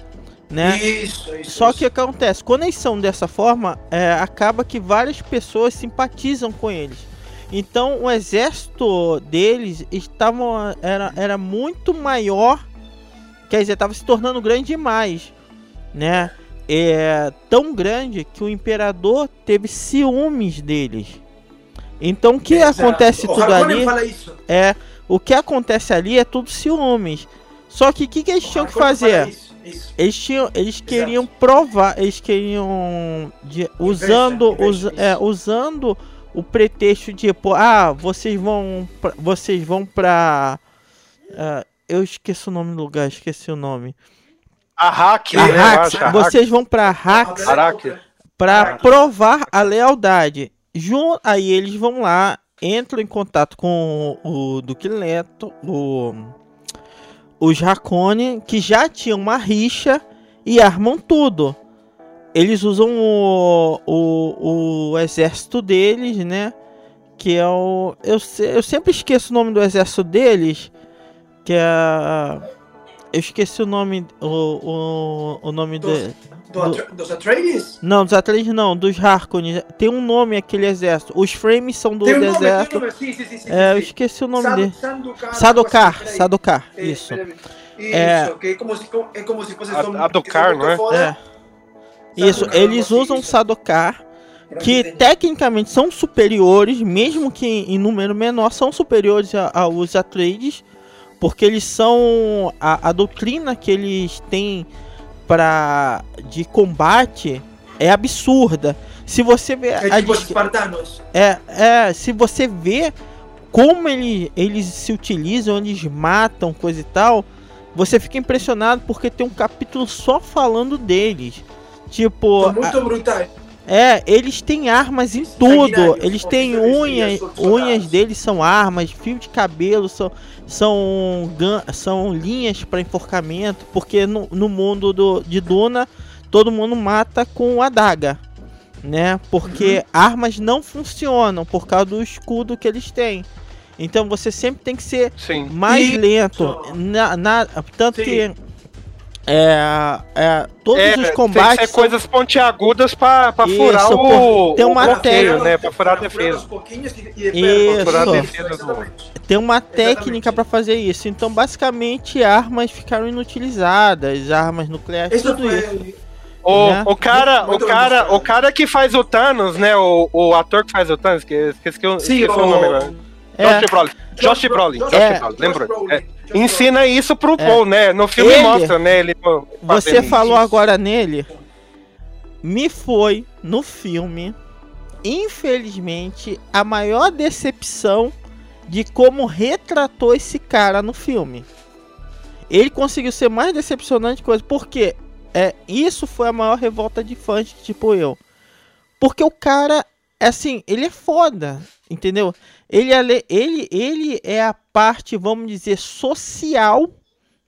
né? isso, isso. Só isso. que o que acontece, quando eles são dessa forma, é, acaba que várias pessoas simpatizam com eles. Então o exército deles estavam era, era muito maior, quer dizer, estava se tornando grande demais, né? É tão grande que o imperador teve ciúmes deles. Então o que Exato. acontece O tudo ali é o que acontece ali é tudo ciúmes. Só que o que, que eles tinham que fazer? Isso, isso. Eles tinham, eles queriam provar, eles queriam de- usando, usa- isso. é, usando o pretexto de, pô, ah, vocês vão, pra, vocês vão pra, ah, eu esqueci o nome do lugar, esqueci o nome. A né? acho, Arrak. vocês vão pra Araque. para provar a lealdade. Jun, aí eles vão lá, entram em contato com o Duque Leto, o, os Harkonnen, que já tinham uma rixa e armam tudo. Eles usam o, o, o exército deles, né? Que é o. Eu, eu sempre esqueço o nome do exército deles. Que é. Eu esqueci o nome. O, o, o nome Dos- de, Do Atra- Dos Atreides? não, dos Atreides não, dos Harkonnen. Tem um nome aquele exército. Os frames são do Tem um nome, tem um exército. nome. Sim, sim, sim. sim, É, eu esqueci o nome Sado- dele. Sadokar, algo assim, peraí. Sadokar, É, isso. peraí. Isso, É. que é como se, é como se fosse Adokar, não é? foda. É. Isso, eles usam Sadokar, que tecnicamente são superiores, mesmo que em número menor, são superiores aos Atreides, porque eles são a, a doutrina que eles têm para de combate é absurda. Se você vê É tipo espartanos. É, é, se você vê como ele, eles se utilizam, eles matam, coisa e tal, você fica impressionado porque tem um capítulo só falando deles. Tipo, São muito brutais. a- é, eles têm armas em tudo. Eles têm unhas, unhas deles são armas, fio de cabelo são são, são linhas para enforcamento, porque no, no mundo do, de Duna todo mundo mata com adaga, né? Porque Uhum. armas não funcionam por causa do escudo que eles têm. Então você sempre tem que ser Sim. mais lento. Na, na- tanto Sim. que é, é, todos É, os tem que combates ser coisas pontiagudas pra, pra Isso, furar o, tem o uma bloqueio, técnica- né? Pra furar a defesa. Isso. pra Furar a furar defesa do- exatamente. tem uma técnica para fazer isso. Então, basicamente, armas ficaram inutilizadas, armas nucleares, Isso tudo isso. O, Né? o cara, o cara, o cara que faz o Thanos, né? O, o ator que faz o Thanos, que esqueci, o- Sim, esqueci o nome agora. É, Josh Brolin. Josh Brolin. Josh É. Brolin, lembrou? Ensina isso pro É. Paul, né? No filme Ele- mostra, né? Ele você fazendo falou isso. agora nele. Me foi no filme, infelizmente, a maior decepção de como retratou esse cara no filme. Ele conseguiu ser mais decepcionante coisa, porque é, isso foi a maior revolta de fãs, tipo eu. Porque o cara, assim, ele é foda, entendeu? Ele, é le- ele, ele é a parte, vamos dizer, social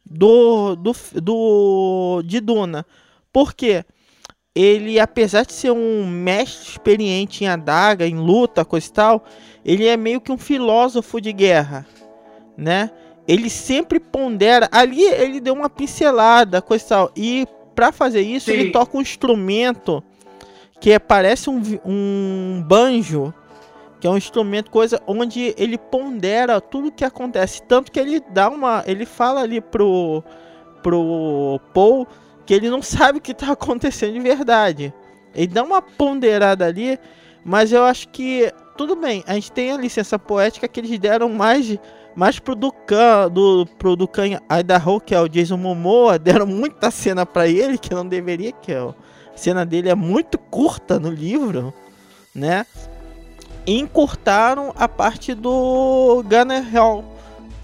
do, do, do de Duna. Por quê? Ele, apesar de ser um mestre experiente em adaga, em luta, coisa e tal, ele é meio que um filósofo de guerra, né? Ele sempre pondera. Ali ele deu uma pincelada, coisa e tal. E para fazer isso, ele Sim. toca um instrumento que é, parece um, um banjo, que é um instrumento, coisa onde ele pondera tudo que acontece. Tanto que ele dá uma. Ele fala ali pro, pro Paul que ele não (laughs) sabe o que tá acontecendo de verdade. Ele dá uma ponderada ali, mas eu acho que tudo bem, a gente tem a licença poética que eles deram mais Mas pro Dukan, do, pro Dukan Idaho, que é o Jason Momoa, (laughs) deram muita cena para ele que não deveria, que é, a cena dele é muito curta no livro, né? Encurtaram a parte do Gunner Hall,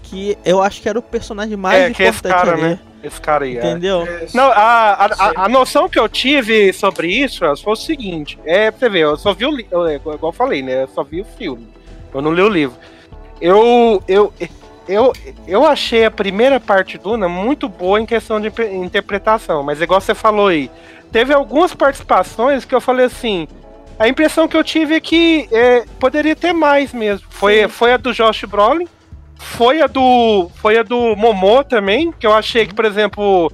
que eu acho que era o personagem mais É, que é esse importante cara, ali. né? Esse cara aí. é. Entendeu? É, Não, a, a, a, a noção que eu tive sobre isso foi o seguinte: é você ver, eu só vi o livro, igual eu falei, né? Eu só vi o filme. Eu não li o livro. Eu, eu, eu, eu achei a primeira parte do Duna muito boa em questão de interpretação, mas igual você falou aí, teve algumas participações que eu falei assim. A impressão que eu tive é que é, poderia ter mais mesmo. Foi, foi a do Josh Brolin, foi a do. Foi a do Momô também, que eu achei que, por exemplo.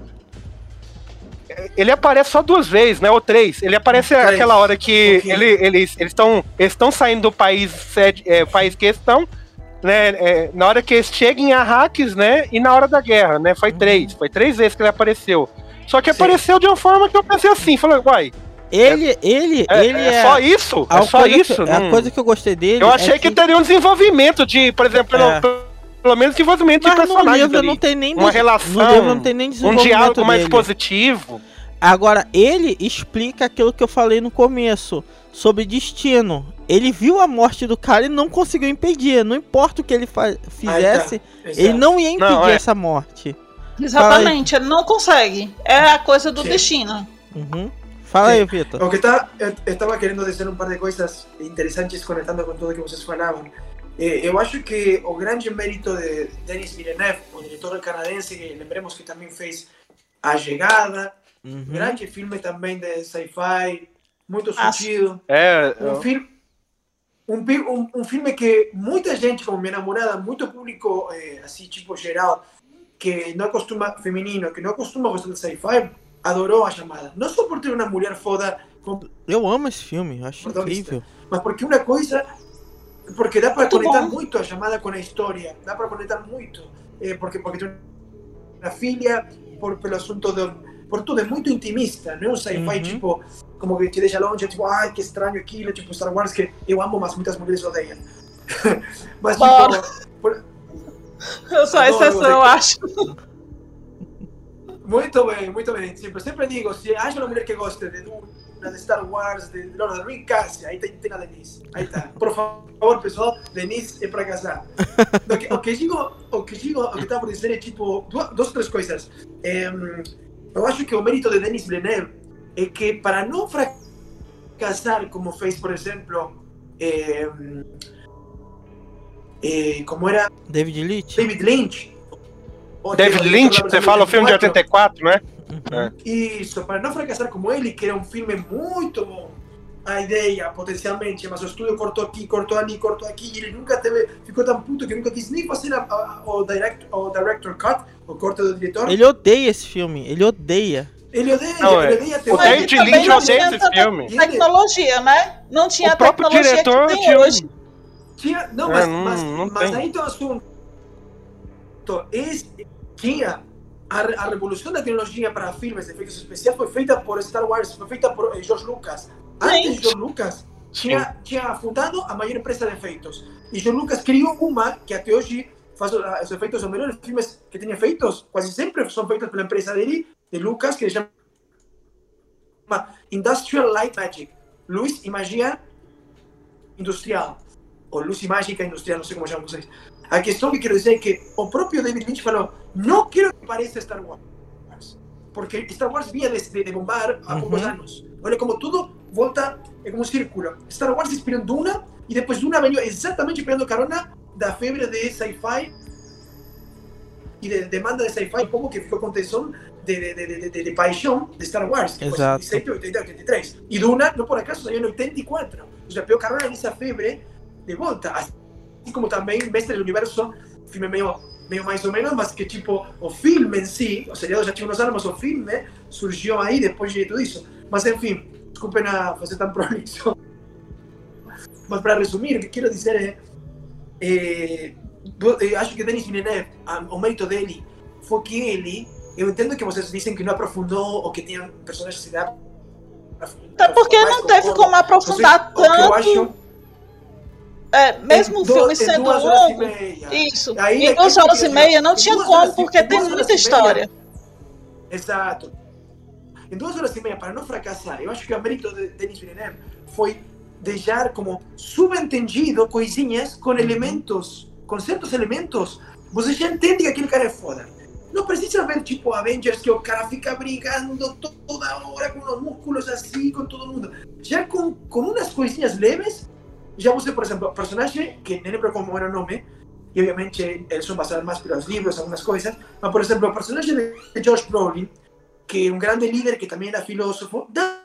Ele aparece só duas vezes, né? Ou três. Ele aparece Três. aquela hora que pouquinho. ele- eles estão eles estão saindo do país, é, país que eles estão, né? é, na hora que eles chegam em Arrakis, né? E na hora da guerra, né? Foi três. Foi três vezes que ele apareceu. Só que Sim. apareceu de uma forma que eu pensei assim, falei, uai, Ele, ele, é, ele é é. só isso? a É só isso? Que, a Não- coisa que eu gostei dele. eu é achei que... teria um desenvolvimento de, por exemplo, pelo, É. pelo menos desenvolvimento de Mas no livro ali. não tem nem Uma relação, no livro não tem nem um diálogo mais dele. positivo. Agora, ele explica aquilo que eu falei no começo sobre destino. Ele viu a morte do cara e não conseguiu impedir. Não importa o que ele fizesse, exato. ele não ia impedir Não, é. essa morte. Exatamente, ele não consegue. É a coisa do Sim. destino. Uhum. Fala Sí. aí, Vitor. Aunque está, eh, estaba querendo dizer um par de coisas interessantes conectando com tudo que vocês falavam. Eh, eu acho que o grande mérito de Denis Villeneuve, o diretor canadense, que lembremos que também fez A Chegada, Uhum. grande filme também de sci-fi, muito sutil. É, Um filme, um, um, um filme que muita gente, como minha namorada, muito público, eh, assim, tipo geral, que não acostuma, feminino, que não acostuma gostar de sci-fi, adorou a chamada. Não só por ter uma mulher foda, com Eu amo esse filme, acho incrível. mas porque uma coisa porque dá para conectar bom. muito a chamada com a história dá para conectar muito eh, porque porque tem uma filha por pelo assunto de por tudo é muito intimista não é um sci-fi Uhum. tipo como que te deixa longe tipo ai que estranho aquilo tipo Star Wars que eu amo mas muitas mulheres odeiam (laughs) mas tipo por- Eu sou a exceção, eu acho. Muito bem, muito bem. Sempre, sempre digo, se acha uma mulher que goste de Duna, de Star Wars, de Lord of the Rings, case. Aí tem, tem a Denise. Aí está. Por favor, pessoal, Denise é para casar. O que, o que digo, o que digo, o que estava por dizer é tipo, duas, duas três coisas. Em, eu acho que o mérito de Denis Villeneuve é que para não fracassar como fez, por exemplo, em, eh, como era David Leitch? David Lynch. David Lynch, você fala o filme de 84. 84, né? Uhum. Isso, para não fracassar como ele, que era um filme muito bom. A ideia, potencialmente, mas o estúdio cortou aqui, cortou ali, cortou aqui, e ele nunca teve, ficou tão puto que nunca quis nem fazer a, a, o, direct, o director cut, o corte do diretor. Ele odeia esse filme, ele odeia. Ele odeia, Não, ele é. odeia O David Lynch odeia esse filme. Tecnologia, né? Não tinha O próprio tecnologia diretor que tem tinha hoje. Tinha, não, É, mas, não- mas, não mas aí tem o assunto. Es, tinha a, a revolução da tecnologia para filmes de efeitos especiais foi feita por Star Wars, foi feita por eh, George Lucas. Antes de George Lucas, tinha, tinha fundado a maior empresa de efeitos. E George Lucas criou uma que até hoje faz o- os efeitos, os melhores filmes que tem efeitos, quase sempre são feitos pela empresa dele, de Lucas, que se chama Industrial Light Magic. Luz e magia industrial. Ou luz e mágica industrial, não sei como chamam vocês. A questão que quero dizer é que o próprio David Lynch falou: não quero que pareça Star Wars. Porque Star Wars vinha de, de, de bombar há Uhum. poucos anos. Olha como tudo volta, é como um círculo. Star Wars inspirou Duna, e depois Duna veio exatamente pegando carona da febre de sci-fi e de demanda de sci-fi, pouco que ficou com tesão de, de, de, de, de, de paixão de Star Wars, que Exato. foi 87, 88, 83. E Duna, não por acaso, saiu em 84. Ou seja, pegou carona nessa febre de volta. Assim como também Mestre do Universo, filme meio, meio mais ou menos, mas que tipo, o filme em si, o seriado já tinha uns anos, mas o filme surgiu aí depois de tudo isso. Mas enfim, desculpem a fazer tão (laughs) prolixo. Mas para resumir, o que quero dizer é, é acho que Denis Villeneuve, a- o mérito dele foi que ele, eu entendo que vocês dizem que não aprofundou ou que tinha personagens que dá Até porque não teve como aprofundar tanto. É, mesmo o filme sendo longo, isso, aí, em duas horas e meia não tinha como, porque tem muita história. Exato. Em duas horas e meia, para não fracassar, eu acho que o mérito de Denis Villeneuve foi deixar como subentendido coisinhas com elementos, com certos elementos. Você já entende que aquele cara é foda. Não precisa ver tipo Avengers que o cara fica brigando toda hora com os músculos assim, com todo mundo. Já com, com umas coisinhas leves, já você, por exemplo, o personagem, que nem lembro como era o nome, e obviamente eles são basados mais pelos livros, algumas coisas, mas por exemplo, o personagem de Josh Brolin, que é um grande líder, que também era filósofo, dá,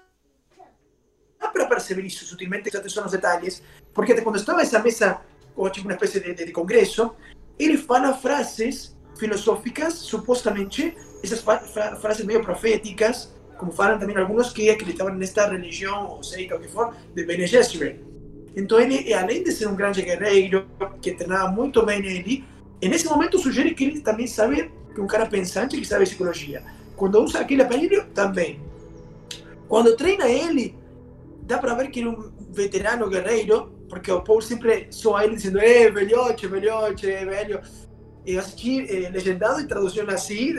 dá para perceber isso sutilmente, esses são os detalhes, porque quando estava nessa mesa, ou tipo uma espécie de, de, de congresso, ele fala frases filosóficas, supostamente, esas frases medio proféticas, como falam también algunos que acreditaban en esta religión, o sea, o que for, de Bene Gesserit. Entonces, ele, além de ser un grande guerreiro, que treinava muito bem ele, en ese momento sugiere que ele também sabe, que é um cara pensante, que sabe psicologia. Quando usa aquele aparelho, também. Quando treina ele, dá para ver que ele é um veterano guerreiro, porque o Paul sempre soa ele dizendo, eh, velhote, velhote, velho. eu assisti eh, legendado e tradução assim,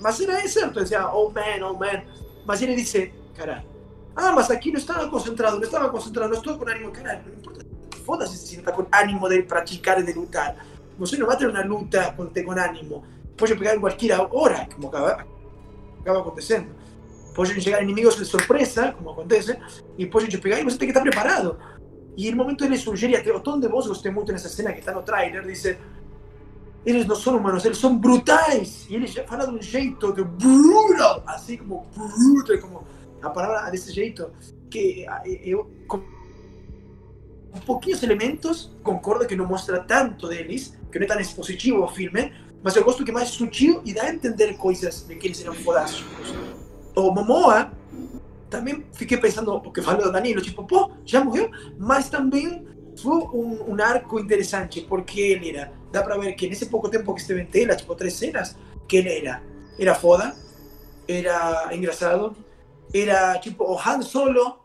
mas era certo, dizia, oh man, oh man, mas ele disse, cara, ah, mas aqui não estava concentrado, não estava concentrado, não estou com ânimo, cara, não importa, foda-se se não está com ânimo de praticar e de lutar, você não vai ter uma luta quando tem com ânimo, pode pegar em qualquer hora, como acaba, acaba acontecendo, pode chegar inimigos de surpresa, como acontece, e pode pegar e você tem que estar preparado. E no momento ele sugere, até o tom de voz gostei muito nessa cena que está no trailer, dice, eles não são humanos, eles são brutais. E ele já fala de um jeito de brutal, assim como brutal, como a palavra desse jeito, que eu, com pouquinhos elementos, concordo que não mostra tanto deles, que não é tão expositivo o filme, mas eu gosto que é mais sutil e dá a entender coisas de que eles eram fodásticos. O Momoa, também fiquei pensando, o que falou Danilo, tipo, pô, já morreu? Mas também foi um, um arco interessante, porque ele era dá para ver que nesse pouco tempo que esteve em tela, tipo três cenas, que ele era, era foda, era engraçado, era tipo o Han Solo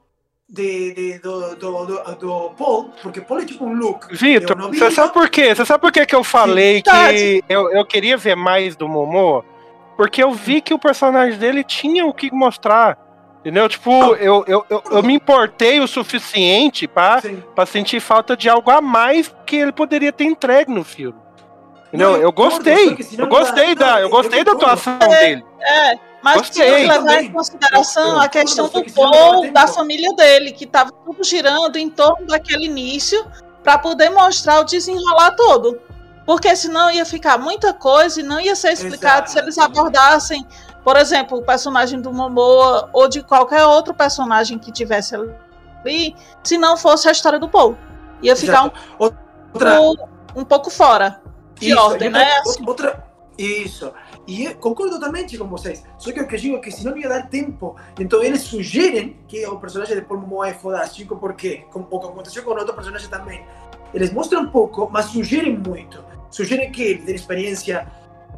de, de, do, do, do, do, Paul, porque Paul é tipo um look. Vitor, você sabe por quê? Você sabe por quê que eu falei que eu, eu queria ver mais do Momo? Porque eu vi que o personagem dele tinha o que mostrar. Entendeu? Tipo, eu, eu, eu, eu, me importei o suficiente para sentir falta de algo a mais que ele poderia ter entregue no filme. Entendeu? Eu gostei. Eu gostei da, eu gostei da atuação dele. É, mas gostei. levar em consideração a questão do Paul, da família dele, que estava tudo girando em torno daquele início para poder mostrar o desenrolar todo. Porque senão ia ficar muita coisa e não ia ser explicado Exato. se eles abordassem por exemplo, o personagem do Momoa ou de qualquer outro personagem que tivesse ali, se não fosse a história do Paul. Ia ficar um, outra... um, um pouco fora de isso, ordem, né? Outra... Isso. E concordo totalmente com vocês. Só que o que eu digo que se não ia dar tempo, então eles sugerem que o personagem de Paul Momoa é fodástico, porque, como, o que aconteceu com outro personagem também, eles mostram pouco, mas sugerem muito. Sugerem que ele tem experiência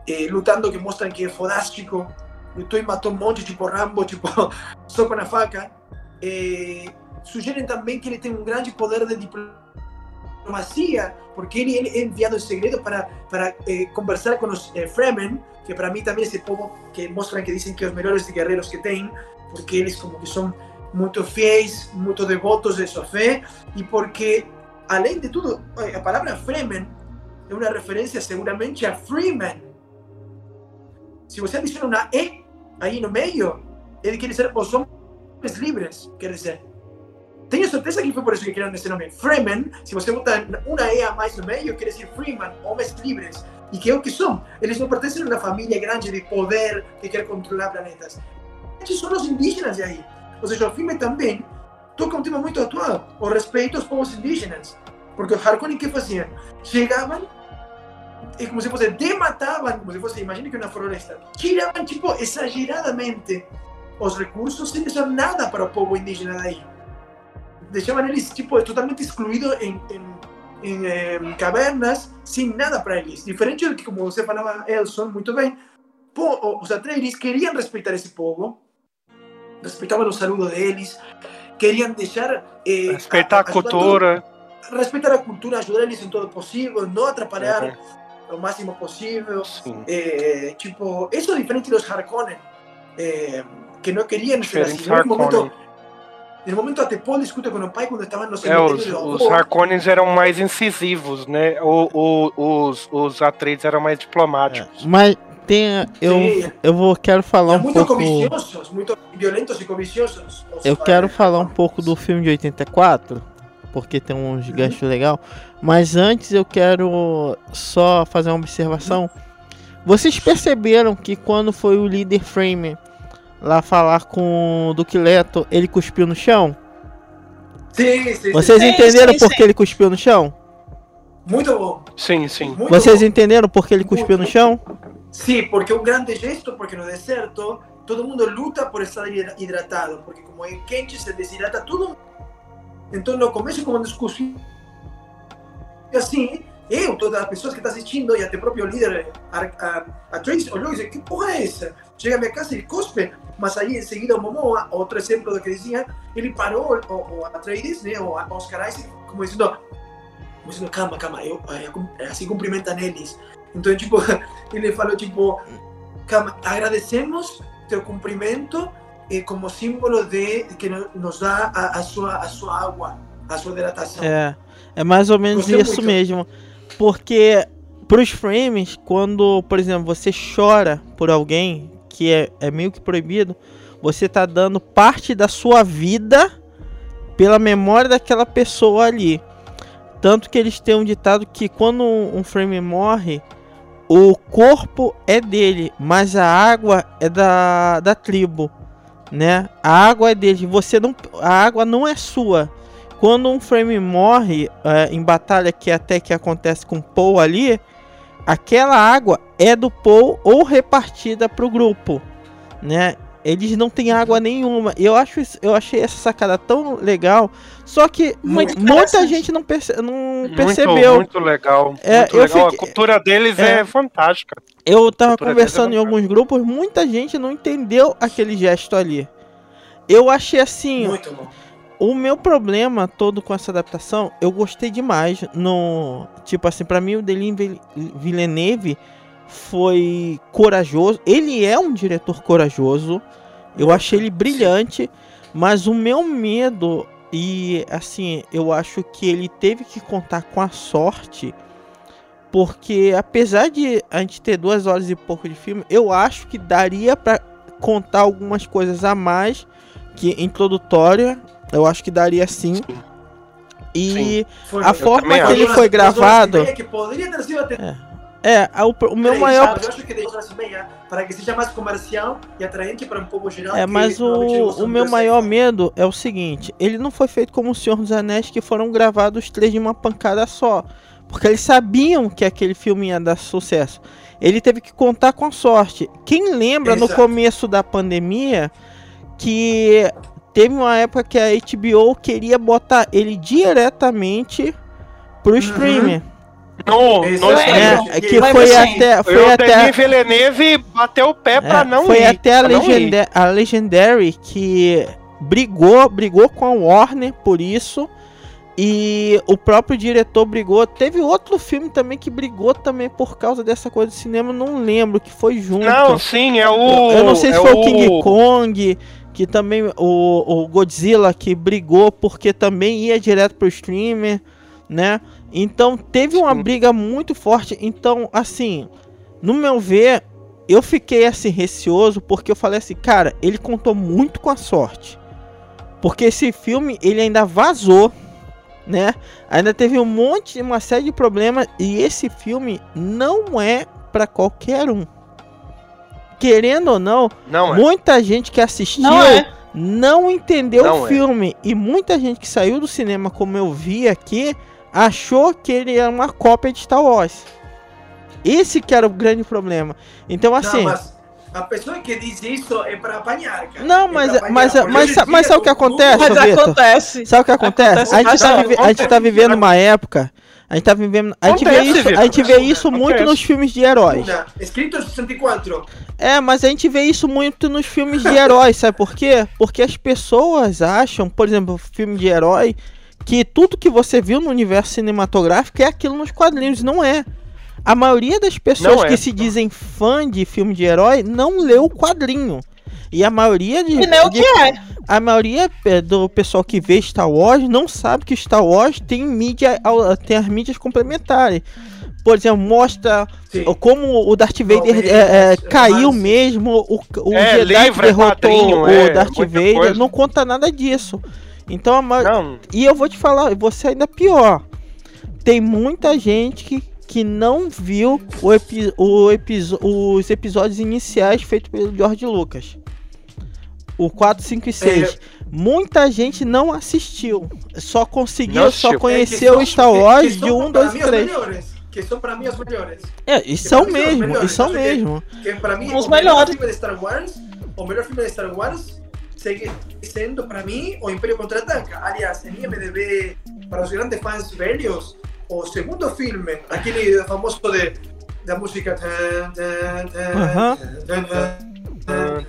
eh, lutando, que mostram que é fodástico, lutou e matou um monte, tipo Rambo, tipo, (laughs) só com a faca. É, sugerem também que ele tem um grande poder de diplomacia, porque ele, ele é enviado em segredo para, para é, conversar com os é, Fremen, que para mim também é esse povo que mostram que dizem que é os melhores guerreiros que tem, porque eles como que são muito fiéis, muito devotos de sua fé, e porque, além de tudo, a palavra Fremen é uma referência seguramente a Freeman. Se você adiciona uma E ahí no medio, él quiere ser os hombres libres, quer dizer. Tenho certeza que foi por isso que criaram esse nome. Freeman, se você botar uma E a mais no meio, quer dizer Freeman, homens livres. E que é o que são. Eles não pertencem a uma família grande de poder que quer controlar planetas. Esses são os indígenas de aí. Ou seja, o filme também toca um tema muito atual, o respeito aos povos indígenas. Porque os Harkonnen, que faziam? Chegavam es como si fuese, demataban, como si fuese, imagine que una floresta, tiraban tipo exageradamente los recursos sin dejar nada para el pueblo indígena de ahí. Dejaban ellos tipo totalmente excluidos en, en, en eh, cavernas, sin nada para ellos. Diferente de que, como você falava, Elson, muito bem, os Atreides queriam respeitar esse povo, respeitavam o saludo deles, queriam deixar... Eh, respeitar a, a, a cultura. respeitar a cultura, ajudar eles em todo possível, não atrapalhar Uhum. o máximo possível. Sim. Eh, tipo, eso es diferente de los Harkonnen, eh, que no querían ser así. Diferentes ¿no? En un momento, Un momento até Paul discute con el pai cuando estaban los É, os, os Harkonnens eram mais incisivos, né? O, o- os, os Atreides eram mais diplomáticos. Mas tem. Eu, Sim. eu vou quero falar um muito pouco. coviciosos, muito violentos e coviciosos. os, Eu quero falar um pouco do filme de 84, porque tem um gancho legal. Mas antes eu quero só fazer uma observação. Vocês perceberam que quando foi o líder Frame lá falar com o Duque Leto, ele cuspiu no chão? Sim, sim, Vocês Sim, entenderam sim, por sim. que ele cuspiu no chão? sim. Muito bom. Sim, sim. Muito Vocês bom. entenderam por que ele cuspiu no chão? Sí, porque un grande gesto, porque no deserto todo mundo luta por estar hidra- hidratado, porque como en quente se deshidrata todo. Entonces no começo como discussão assim, eu, todas as pessoas que estão assistindo e até o próprio líder, a, a, a Trace, olhou e disse, que porra é essa? Chega minha casa e cospe, mas aí em seguida o Momoa, outro exemplo do que dizia, ele parou o, o Atreides, né, o Oscar Isaac, como dizendo, como dizendo, calma, calma, eu, é, assim cumprimentam eles. Então, tipo, (laughs) ele falou, tipo, calma, agradecemos teu cumprimento eh, como símbolo de que no- nos dá a, a, sua, a sua água, a sua hidratação. É, é mais ou menos Gostei isso muito. mesmo. Porque pros frames, quando, por exemplo, você chora por alguém, que é, é meio que proibido, você tá dando parte da sua vida pela memória daquela pessoa ali. Tanto que eles têm um ditado que quando um frame morre, o corpo é dele, mas a água é da, da tribo, né? A água é dele, você não, a água não é sua. Quando um frame morre é, em batalha, que até que acontece com Paul ali, aquela água é do Paul ou repartida pro grupo, né? Eles não têm água nenhuma. E eu acho isso- eu achei essa sacada tão legal. Só que Muito muita gente não, perce- não Muito, percebeu. muito legal. É, muito eu legal. fiquei- A cultura deles É. é, fantástica. Eu tava cultura conversando em é alguns grupos, muita gente não entendeu aquele gesto ali. Eu achei assim, Muito bom. O meu problema todo com essa adaptação, eu gostei demais no, tipo assim, pra mim o Vil- Villeneuve foi corajoso. Ele é um diretor corajoso. Eu achei ele brilhante, mas o meu medo e assim, eu acho que ele teve que contar com a sorte, porque apesar de a gente ter duas horas e pouco de filme, eu acho que daria pra contar algumas coisas a mais que introdutória. Eu acho que daria sim. E Foi a forma que ele foi gravado, é, o, o meu maior? Eu acho que para que seja mais comercial e atraente para um povo geral. É, que mas o, o meu maior medo é o seguinte: ele não foi feito como o Senhor dos Anéis, que foram gravados três de uma pancada só. Porque eles sabiam que aquele filme ia dar sucesso. Ele teve que contar com a sorte. Quem lembra no Exato. começo da pandemia que teve uma época que a HBO queria botar ele diretamente pro Uhum. streamer. No, no Exatamente. streaming. É, que Mas foi assim, até. Foi o até Denis Villeneuve bateu o pé pra É, não foi ir. até a. Legenda a Legendary que brigou, brigou com a Warner por isso. E o próprio diretor brigou. Teve outro filme também que brigou também por causa dessa coisa do cinema, não lembro, que foi junto. Não, sim, é o. Eu não sei se é foi o King Kong, que também o, o Godzilla que brigou porque também ia direto pro streamer, né? Então teve uma briga muito forte. Então, assim, no meu ver, eu fiquei assim receoso porque eu falei assim, cara, ele contou muito com a sorte. Porque esse filme ele ainda vazou, né? Ainda teve um monte, uma série de problemas e esse filme não é pra qualquer um. Querendo ou não, Não, é. muita gente que assistiu Não é. não entendeu Não o é. filme e muita gente que saiu do cinema, como eu vi aqui, achou que ele era uma cópia de Star Wars. Esse que era o grande problema. Então assim, Não, mas a pessoa que diz isso é para apanhar, cara. Não, É mas- apanhar, mas- mas mas dia, sabe o que acontece? Mas Vitor? acontece. sabe o que acontece? A gente, Acontece tá, a gente tá vivendo uma época, a gente tá vivendo, a gente vê isso, a gente vê isso muito nos filmes de heróis. Escrito em 64. É, mas a gente vê isso muito nos filmes de heróis, sabe por quê? Porque as pessoas acham, por exemplo, filme de herói, que tudo que você viu no universo cinematográfico é aquilo nos quadrinhos, não é. A maioria das pessoas Não é. que se dizem fã de filme de herói não leu o quadrinho. E a maioria de, E nem o de- que é. A maioria é, do pessoal que vê Star Wars não sabe que Star Wars tem mídia tem as mídias complementares. Por exemplo, mostra Sim. como o Darth Vader Novelas, é, é, caiu romances. mesmo, o, o É, Jedi livro, é derrotou quadrinho, o é, Darth Vader, coisa. não conta nada disso. Então a ma- e eu vou te falar, você ainda pior. Tem muita gente que, que não viu o epi- o episo- os episódios iniciais feitos pelo George Lucas. O 4, 5 e 6. Muita gente não assistiu. Só conseguiu, Não só assistiu. conheceu É, que o Star são- Wars que de são 1, para 2 mí e os 3. melhores, Que são para mim os melhores. É, e Que são para mí son los mesmo, e melhores. são sé que- mesmo. Que para mí Os o melhor melhores. filme de Star Wars, o melhor filme de Star Wars sigue sendo para mí o Imperio Contraataca. Aliás, en IMDb, para os grandes fans velhos, o segundo filme, aquele famoso de da música. tan, tan,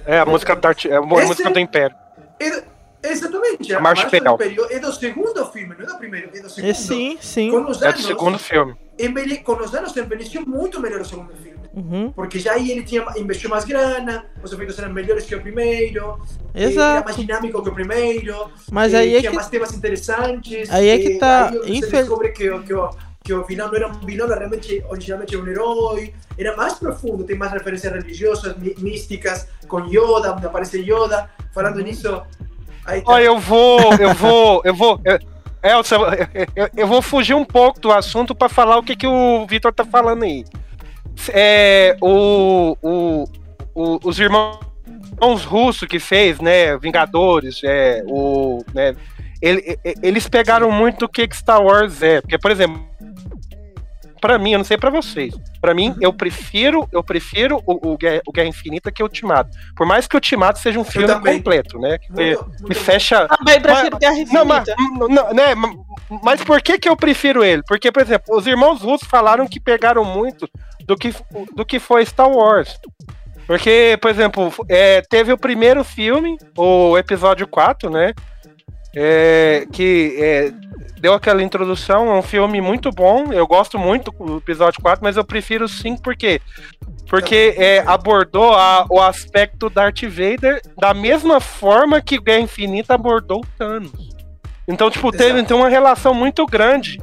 é a música do, Darth- é a mu- Esse- música do Império. É Exatamente, a Marcha Imperial. Império é do segundo filme, não é do primeiro, é do segundo. É, sim, sim. Com os É do anos, segundo filme. envelhe- com os anos envelheceu muito melhor o segundo filme. Uhum, Porque já aí ele tinha, investiu mais grana, os efeitos eram melhores que o primeiro, eh, era exato. mais dinâmico que o primeiro, Mas eh, aí é tinha que mais temas interessantes. aí é que eh, tá, Aí você infel- descobre que, o- que, o, que o final não era um vilão, era realmente, originalmente um herói. Era mais profundo, tem mais referências religiosas, mí- místicas, com Yoda, onde aparece Yoda. Falando nisso, aí tá. Eu vou, eu vou, eu vou. eu- Elsa, eu, eu- eu vou fugir um pouco do assunto para falar o que, que o Vitor tá falando aí. É, o, o, o- os irmãos russos que fez, né, Vingadores, é, o, né, ele- eles pegaram muito que que Star Wars é, porque por exemplo, para mim, eu não sei para vocês, para mim eu prefiro, eu prefiro o, o, Guerra, o Guerra Infinita que o Ultimato. Por mais que o Ultimato seja um filme completo, né, que, Muito- fecha Também prefiro Guerra não, mas, Infinita. não, né, mas por que, que eu prefiro ele? Porque, por exemplo, os irmãos russos falaram que pegaram muito do que, do que foi Star Wars. Porque, por exemplo, é, teve o primeiro filme, o episódio 4, né? é, que é, deu aquela introdução, é um filme muito bom. Eu gosto muito do episódio 4, mas eu prefiro o 5 por quê? Porque é, abordou a- o aspecto Darth Vader da mesma forma que Guerra Infinita abordou o Thanos. Então, tipo, teve tem uma relação muito grande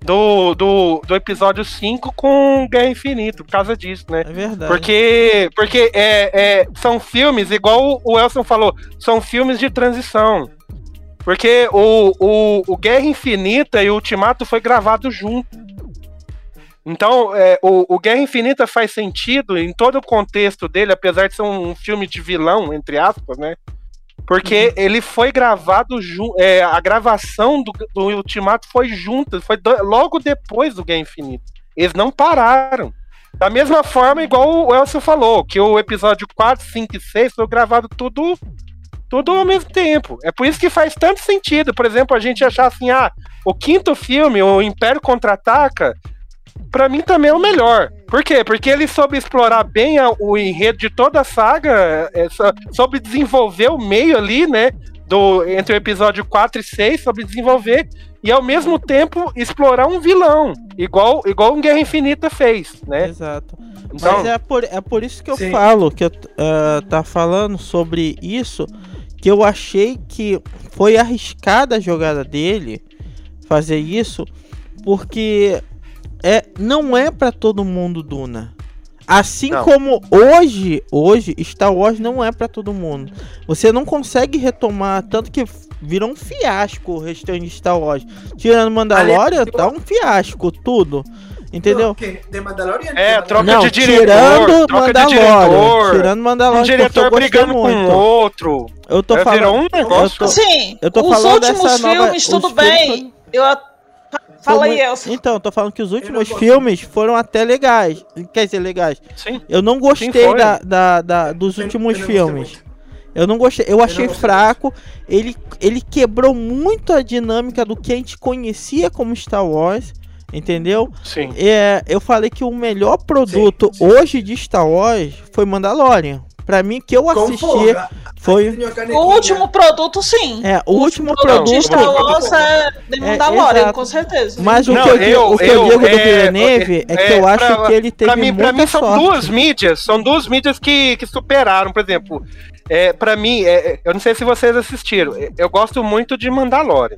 do, do, do episódio 5 com Guerra Infinita, por causa disso, né? É verdade. Porque, porque é, é, são filmes, igual o Elson falou, são filmes de transição. Porque o, o, o Guerra Infinita e o Ultimato foi gravado junto. Então, é, o, o Guerra Infinita faz sentido em todo o contexto dele, apesar de ser um filme de vilão, entre aspas, né? Porque ele foi gravado junto. a gravação do, do Ultimato foi junto, foi do- logo depois do Guerra Infinita. Eles não pararam. Da mesma forma, igual o Elcio falou, que o episódio 4, 5 e 6 foi gravado tudo, tudo ao mesmo tempo. É por isso que faz tanto sentido, por exemplo, a gente achar assim, ah, o quinto filme, o Império Contra-Ataca, pra mim também é o melhor. Por quê? Porque ele soube explorar bem a- o enredo de toda a saga, é, só- soube desenvolver o meio ali, né? Do, entre o episódio 4 e 6, soube desenvolver, e ao mesmo tempo explorar um vilão, igual, igual um Guerra Infinita fez, né? Exato. Então, Mas é por, é por isso que eu Sim. falo, que eu ah, tá falando sobre isso, que eu achei que foi arriscada a jogada dele fazer isso, porque é, não é pra todo mundo Duna. Assim Não. como hoje, hoje Star Wars não é pra todo mundo. Você não consegue retomar tanto que virou um fiasco o restante de Star Wars. Tirando Mandalorian, tá um fiasco tudo. Entendeu? Não, de Mandalorian. É, de troca Não, de diretor, tirando troca de Mandalorian. diretor, Tirando Mandalorian. um eu diretor brigando com muito. outro. Eu tô É, falando. um negócio. eu tô- Sim, eu tô os falando últimos nova- filmes, tudo filmes bem. Eu... foi Fala aí, Elson. Então, eu tô falando que os últimos filmes foram até legais. Quer dizer, legais. Sim. Eu não gostei da, da- da- dos Eu- últimos eu filmes. Eu não gostei. Eu achei fraco. Ele, ele quebrou muito a dinâmica do que a gente conhecia como Star Wars. Entendeu? Sim. É, eu falei que o melhor produto sim. hoje de Star Wars foi Mandalorian. Pra mim, que eu assisti. Foi. O último produto, sim. É, o, último, produto produto. de Star Wars é The Mandalorian, exato. com certeza. Mas o Não, que eu, eu- o que eu eu- digo do é, Villeneuve é, que eu acho pra- que ele teve Pra mim, pra muita mim são sorte. duas mídias, são duas mídias que, que superaram, por exemplo. É, para mim, é, é, eu não sei se vocês assistiram, é, eu gosto muito de Mandalorian.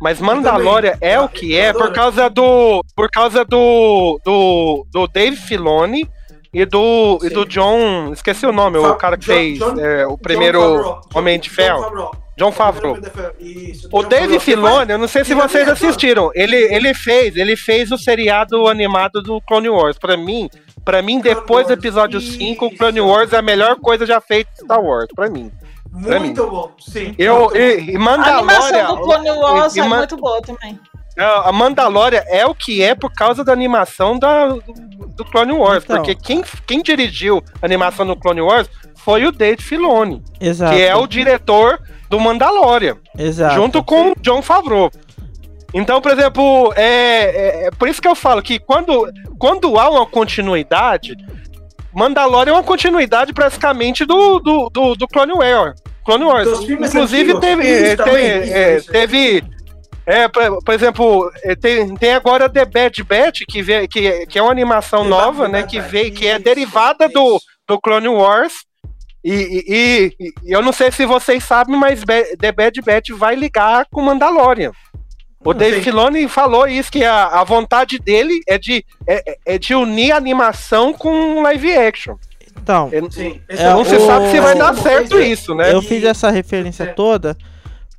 Mas Mandalorian é o que é por causa do por causa do do, do Dave Filoni e do e Sim. do John, esqueci o nome, o Fa- cara que John- fez John- é, o primeiro Favreau. Homem de Ferro. John Favreau. Isso, O Dave. Filoni, eu não sei se vocês é ator. assistiram. Ele, ele fez, ele fez o seriado animado do Clone Wars. Pra mim, para mim depois do episódio 5, o isso. Clone Wars é a melhor coisa já feita em Star Wars, pra mim. Pra mim. Muito bom, sim. Eu Muito e, e A animação do Clone Wars e é muito boa também. a Mandalorian é o que é por causa da animação da, do Clone Wars, Então. porque quem, quem dirigiu a animação do Clone Wars foi o Dave Filoni, Exato. que é o diretor do Mandalorian. Exato. junto com o John Favreau. Então, por exemplo, é, é, é por isso que eu falo que quando, quando há uma continuidade, Mandalorian é uma continuidade praticamente do, do, do, do Clone Wars. Clone Wars. Filmes Inclusive antigos. teve, é, tem- isso, é, isso. teve é, por, por exemplo, é, tem, tem agora The Bad Batch, que, vê, que, que é uma animação The nova, Bad né? Batch, Que, veio, que é derivada do, do Clone Wars. E, e- e- eu não sei se vocês sabem, mas The Bad Batch vai ligar com Mandalorian. O Dave sim. Filoni falou isso, que a, a vontade dele é de, é, é- é de unir animação com live action. Então, Sim, É, não o- se sabe se vai dar certo fez- isso, né? eu fiz essa referência É. toda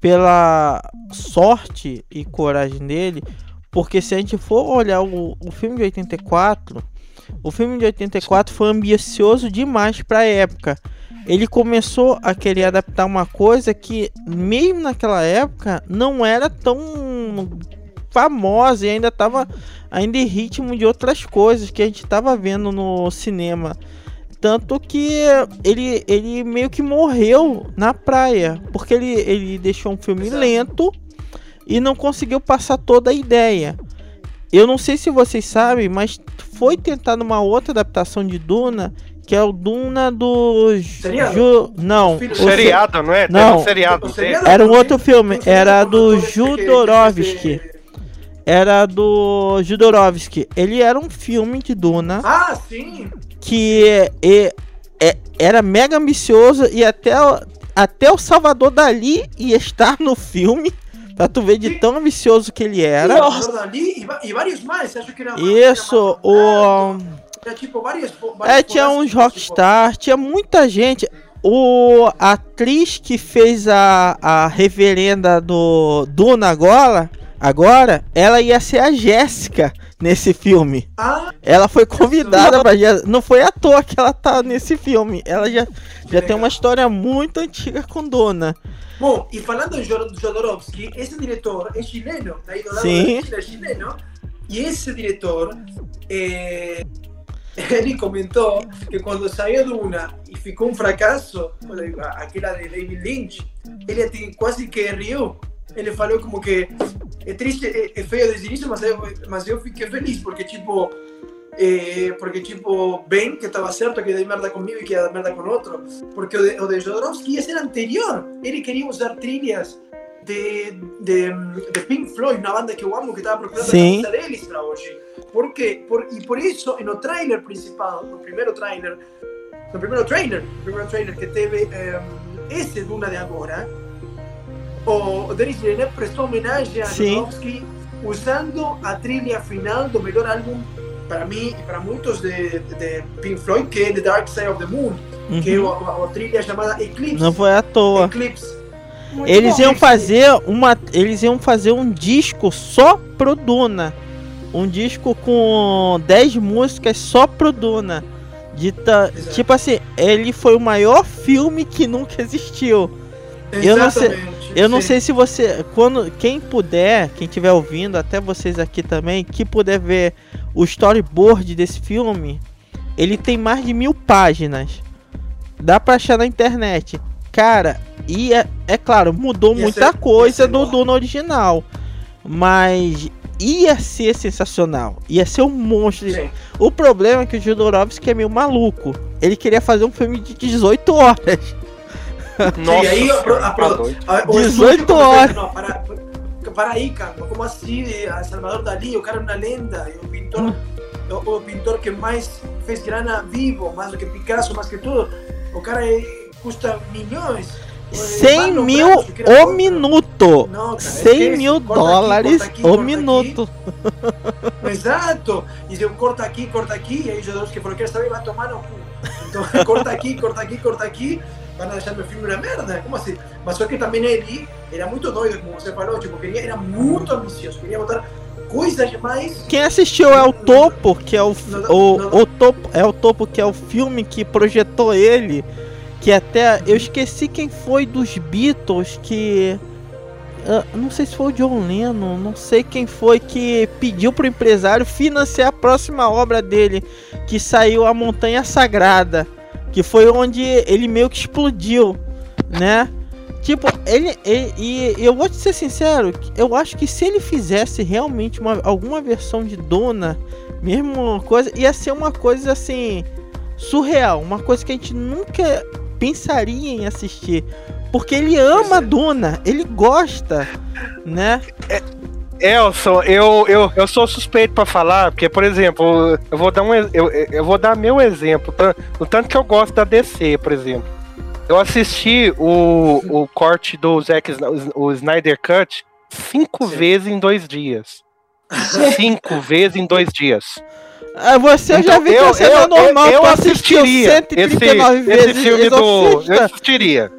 pela sorte e coragem dele, porque se a gente for olhar o, o filme de 84, o filme de 84 foi ambicioso demais para a época. Ele começou a querer adaptar uma coisa que, mesmo naquela época, não era tão famosa e ainda estava ainda em ritmo de outras coisas que a gente estava vendo no cinema. Tanto que ele, ele meio que morreu na praia, porque ele, ele deixou um filme Exato. lento e não conseguiu passar toda a ideia. Eu não sei se vocês sabem, mas foi tentada uma outra adaptação de Duna, que é o Duna do Seriado? Ju... Não, o se- Seriado, não é? Não. um seriado. Era um outro filme, era do Jodorowsky. era do Jodorowsky. Ele era um filme de Duna Ah, sim. que é- é- era mega ambicioso e até, o- até o Salvador Dali ia estar no filme. Pra tu ver de tão ambicioso que ele era. Salvador Dalí e, e vários mais. Acho que era Isso, era o. Era tipo várias. É, tinha uns rockstar, tinha muita gente. O a atriz que fez a, a reverenda do Duna agora, agora, ela ia ser a Jéssica nesse filme. Ah, Ela foi convidada Jé- não foi à toa que ela tá nesse filme. Ela já, já tem uma história muito antiga com Duna. bom, e falando de Jod- Jodorowsky, esse diretor é chileno. Daí do lado Sim. Chile é chileno. E esse diretor. eh, (laughs) ele comentou que quando saiu Duna e ficou um fracasso, aquela de David Lynch, ele quase que riu. Ele falou como que é triste, é, é feio desde o início, mas eu, mas eu fiquei feliz, porque tipo, eh, porque tipo, bem que estava certo que dei merda comigo e que dar merda com outro, porque o de, o de Jodorowsky ia ser anterior. Ele queria usar trilhas de, de, de Pink Floyd, uma banda que amo, que estava procurando Sim. a camisa deles Por quê? Por, e por isso, no trailer principal, no primeiro trailer, no primeiro trailer, no primeiro trailer que teve eh, esse Duna de agora, o Denis Villeneuve prestou homenagem a. Jodorowsky usando a trilha final do melhor álbum para mim e para muitos de, de Pink Floyd, que é The Dark Side of the Moon, que é Uhum. a, a trilha chamada Eclipse. Não foi à toa. Eclipse. Muito Eles bom. iam fazer uma, eles iam fazer um disco só pro Duna. Um disco com 10 músicas só pro Duna. De ta- Exato. tipo assim, ele foi o maior filme que nunca existiu. Eu não sei- Exatamente, Eu não sim. sei se você, quando quem puder, quem estiver ouvindo, até vocês aqui também, que puder ver o storyboard desse filme, ele tem mais de mil páginas. Dá pra achar na internet. Cara, e é, é claro, mudou muita coisa ser do bom. Duna original. Mas ia ser sensacional. Ia ser um monstro. Sim. O problema é que o Jodorowsky é meio maluco. Ele queria fazer um filme de 18 horas. Nossa, e aí, a, a, tá a, o 18 estúdio começou a horas. Não, para, para aí, cara, como assim? A Salvador Dalí, o cara é uma lenda, o pintor, o, o pintor que mais fez grana vivo, mais do que Picasso, mais que tudo. O cara é, custa milhões. 100 Vai mil o minuto. Não, cara, 100 esquece, mil dólares aqui, o minuto. (laughs) Exato! E eu corta aqui, corta aqui, e aí os jogadores que foram, quer saber, vai tomar no cu. Então, (laughs) corta aqui, corta aqui, corta aqui, van a deixar meu filme uma merda, como assim? Mas só que também ele era muito doido, como você falou, tipo, queria, era muito ambicioso, queria botar coisas demais. Quem assistiu é o Topo, que é o, Não, não, o, o Topo, é o Topo que é o filme que projetou ele, que até eu esqueci quem foi dos Beatles que ah, não sei se foi o John Lennon, não sei quem foi que pediu pro empresário financiar a próxima obra dele, que saiu A Montanha Sagrada, que foi onde ele meio que explodiu, né? Tipo, ele, ele- e eu vou te ser sincero, eu acho que se ele fizesse realmente uma, alguma versão de Duna, mesmo uma coisa, ia ser uma coisa assim surreal, uma coisa que a gente nunca pensaria em assistir, porque ele ama é. Duna, ele gosta, né? Elson, eu, eu, eu sou suspeito pra falar, porque, por exemplo, eu vou dar um eu, eu vou dar meu exemplo, o tanto que eu gosto da DC, por exemplo. Eu assisti o, o corte do Zack, o Snyder Cut cinco Sim. vezes em dois dias. (laughs) cinco vezes em dois dias. Ah, você eu já Então, vi que eu, você eu, não é normal, eu, eu assistiria esse, 139 vezes esse filme do. Eu assistiria.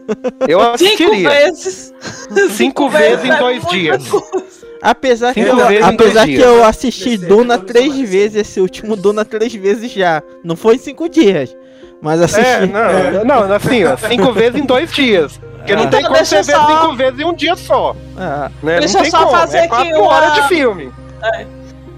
Eu Cinco assistiria. vezes. Cinco vezes em é dois dias. coisa. Apesar que, Cinco eu, apesar que dias. eu assisti Desse- Duna três vezes, esse último Duna três vezes já. Não foi em cinco dias. Mas assisti. É, não, não, assim, ó, cinco vezes em dois dias. Porque não Ah. tem Então, como você ver eu só- cinco vezes em um dia só. Ah, Né? Deixa não eu tem só como. fazer é aqui quatro uma- horas de filme.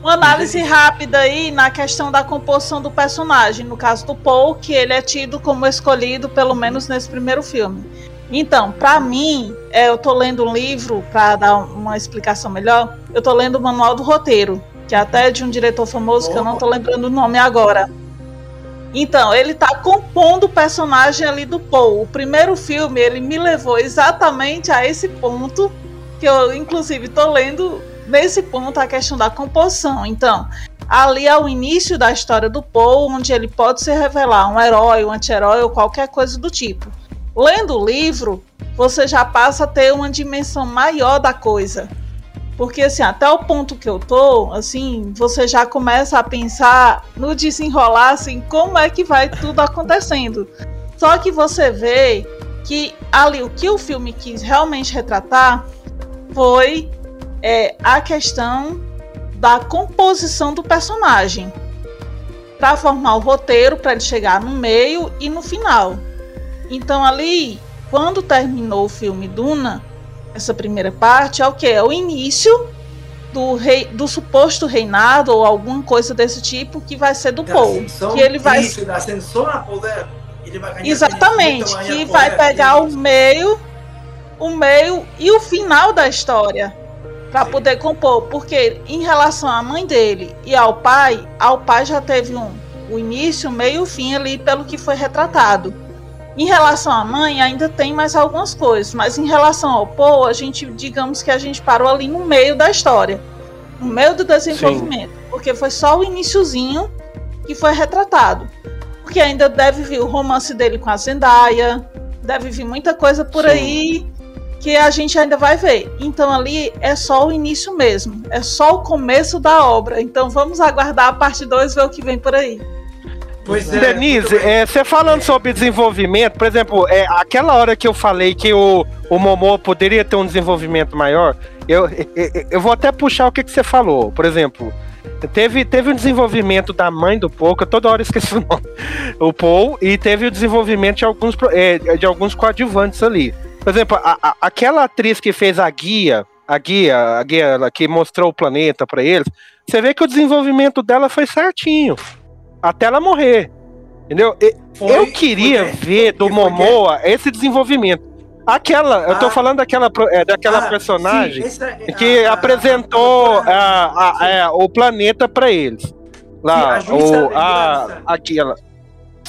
Uma análise rápida aí na questão da composição do personagem, no caso do Paul, que ele é tido como escolhido, pelo menos nesse primeiro filme. Então, pra mim, é, eu tô lendo um livro, pra dar uma explicação melhor, eu tô lendo o Manual do Roteiro, que é até de um diretor famoso, que eu não tô lembrando o nome agora. Então, ele tá compondo o personagem ali do Paul. O primeiro filme, ele me levou exatamente a esse ponto, que eu, inclusive, tô lendo nesse ponto a questão da composição. Então, ali é o início da história do Paul, onde ele pode se revelar um herói, um anti-herói ou qualquer coisa do tipo. Lendo o livro, você já passa a ter uma dimensão maior da coisa. Porque assim, até o ponto que eu tô, assim, você já começa a pensar no desenrolar, assim, como é que vai tudo acontecendo. Só que você vê que ali o que o filme quis realmente retratar foi é, a questão da composição do personagem para formar o roteiro para ele chegar no meio e no final. Então ali, quando terminou o filme Duna, essa primeira parte é o que é o início do rei, do suposto reinado ou alguma coisa desse tipo que vai ser do Da Paul, ascensão, que ele vai isso, da ascensão a poder. Ele vai ganhar Exatamente, que vai poder, pegar o meio, o meio e o final da história para Sim. poder compor, porque em relação à mãe dele e ao pai, ao pai já teve um o início, meio fim ali pelo que foi retratado. Em relação à mãe, ainda tem mais algumas coisas, mas em relação ao Paul, a gente, digamos que a gente parou ali no meio da história, no meio do desenvolvimento, porque foi só o iniciozinho que foi retratado. Porque ainda deve vir o romance dele com a Zendaya, deve vir muita coisa por Sim. aí que a gente ainda vai ver. Então ali é só o início mesmo, é só o começo da obra. Então vamos aguardar a parte 2 ver o que vem por aí. Pois é, Denise, é, você falando sobre desenvolvimento, por exemplo, é, aquela hora que eu falei que o, o Momô poderia ter um desenvolvimento maior, eu, eu, eu vou até puxar o que, que você falou. Por exemplo, teve, teve um desenvolvimento da mãe do Paul, que eu toda hora (laughs) esqueço o nome, o Paul, e teve o desenvolvimento de alguns, é, de alguns coadjuvantes ali. Por exemplo, a- a- aquela atriz que fez a guia, a guia, a guia ela que mostrou o planeta pra eles, você vê que o desenvolvimento dela foi certinho. Até ela morrer. Entendeu? Foi- eu queria foi- ver do foi- Momoa esse desenvolvimento. Aquela, eu tô Ah. falando daquela, é, daquela Ah, personagem sim, é que a- a- apresentou a- a- a- sim. é, o planeta pra eles. Lá, Sim, a o, a, aquela.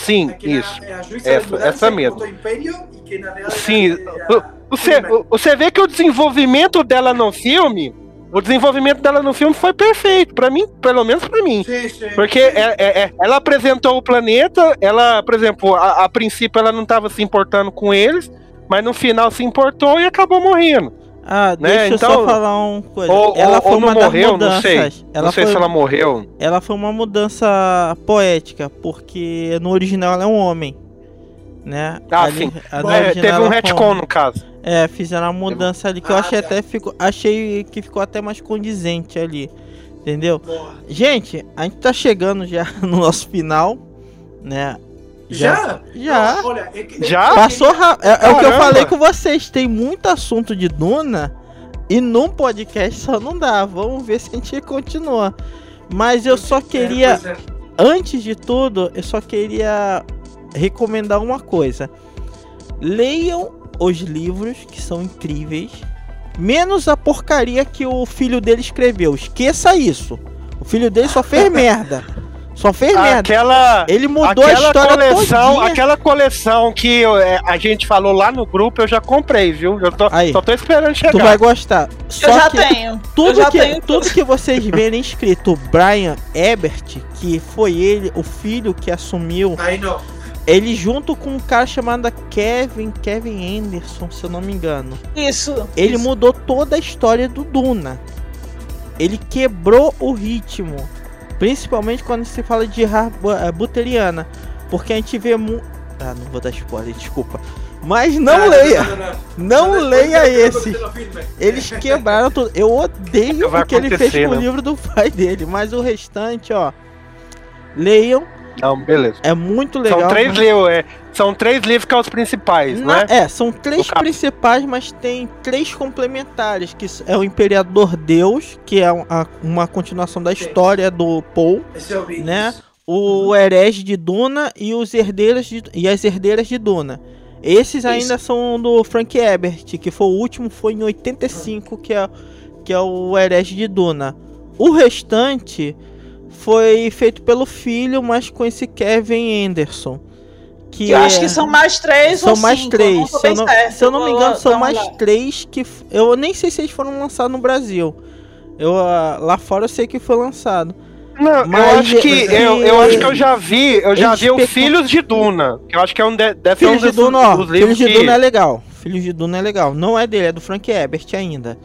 Sim, É que isso. é a juíza Essa- essa mesmo. botou Império e que na real Sim, era- Você, Freeman. você vê que o desenvolvimento dela no filme, o desenvolvimento dela no filme foi perfeito, pra mim, pelo menos pra mim. Sim, sim. Porque é- é- é- ela apresentou o planeta, ela, por exemplo, a, a princípio ela não estava se importando com eles, mas no final se importou e acabou morrendo. Ah, Né, deixa eu então- só falar uma coisa. Ou, ela ou- foi ou uma não das morreu, mudanças. não sei. Ela não sei foi, se ela morreu. ela foi uma mudança poética, porque no original ela é um homem. Né? Ah, Ali- sim. É, teve um ela foi retcon, no caso. É, fizeram uma mudança ali que eu Ah, achei tá. até ficou, achei que ficou até mais condizente ali. Entendeu? Boa. Gente, a gente tá chegando já (laughs) no nosso final, né? Já? Já. Não, olha, é que- Já? é Passou rápido. É, é o que eu falei com vocês. Tem muito assunto de Duna e num podcast só não dá. Vamos ver se a gente continua. Mas eu só queria, É, pois é. antes de tudo, eu só queria recomendar uma coisa. Leiam os livros que são incríveis, menos a porcaria que o filho dele escreveu. Esqueça isso. O filho dele só fez (laughs) merda. Só fez merda. Aquela, Ele mudou a aquela história coleção, todinha. aquela coleção que eu- é, a gente falou lá no grupo, eu já comprei, viu? Eu tô, Aí. só tô esperando chegar. Tu vai gostar. Só eu já que tenho. eu tudo já que, tenho tudo que vocês (laughs) verem escrito Brian Ebert, que foi ele, o filho que assumiu, Aí não. ele junto com um cara chamado Kevin, Kevin Anderson, se eu não me engano. Isso. Ele isso. mudou toda a história do Duna. Ele quebrou o ritmo. Principalmente quando se fala de eh, Buteriana. Porque a gente vê mu... Ah, não vou dar spoiler, desculpa. Mas não Ah, leia! não, não, não. Não Mas leia esse! Eles quebraram tudo. Eu odeio o que ele fez com o né? livro do pai dele. Mas o restante, ó. Leiam. Não, beleza. É muito legal. São três livros, é, são três livros que são os principais, Na- né? É, são três cap- principais, mas tem três complementares, que é o Imperador Deus, que é um- a- uma continuação da história do Paul, Esse eu vi. né? O Herege de Duna e os herdeiros de- e as herdeiras de Duna. Esses ainda são do Frank Ebert, que foi o último, foi em 85, que é, que é o Herege de Duna. O restante foi feito pelo filho, mas com esse Kevin Anderson. Que Eu acho é- que são mais três são ou mais cinco, eu três. tô Se eu não, certa, se eu não me engano, são mais olhada. três que. Eu nem sei se eles foram lançados no Brasil. Eu, ah, lá fora eu sei que foi lançado. Não, Mas eu acho que esse- eu, eu acho que eu já vi, eu já vi o pecam- Filhos de Duna, que eu acho que é um de, deve ser um Filhos de Duna, ó. dos Filhos de que- Duna é legal. Filhos de Duna é legal. Não é dele, é do Frank Ebert ainda.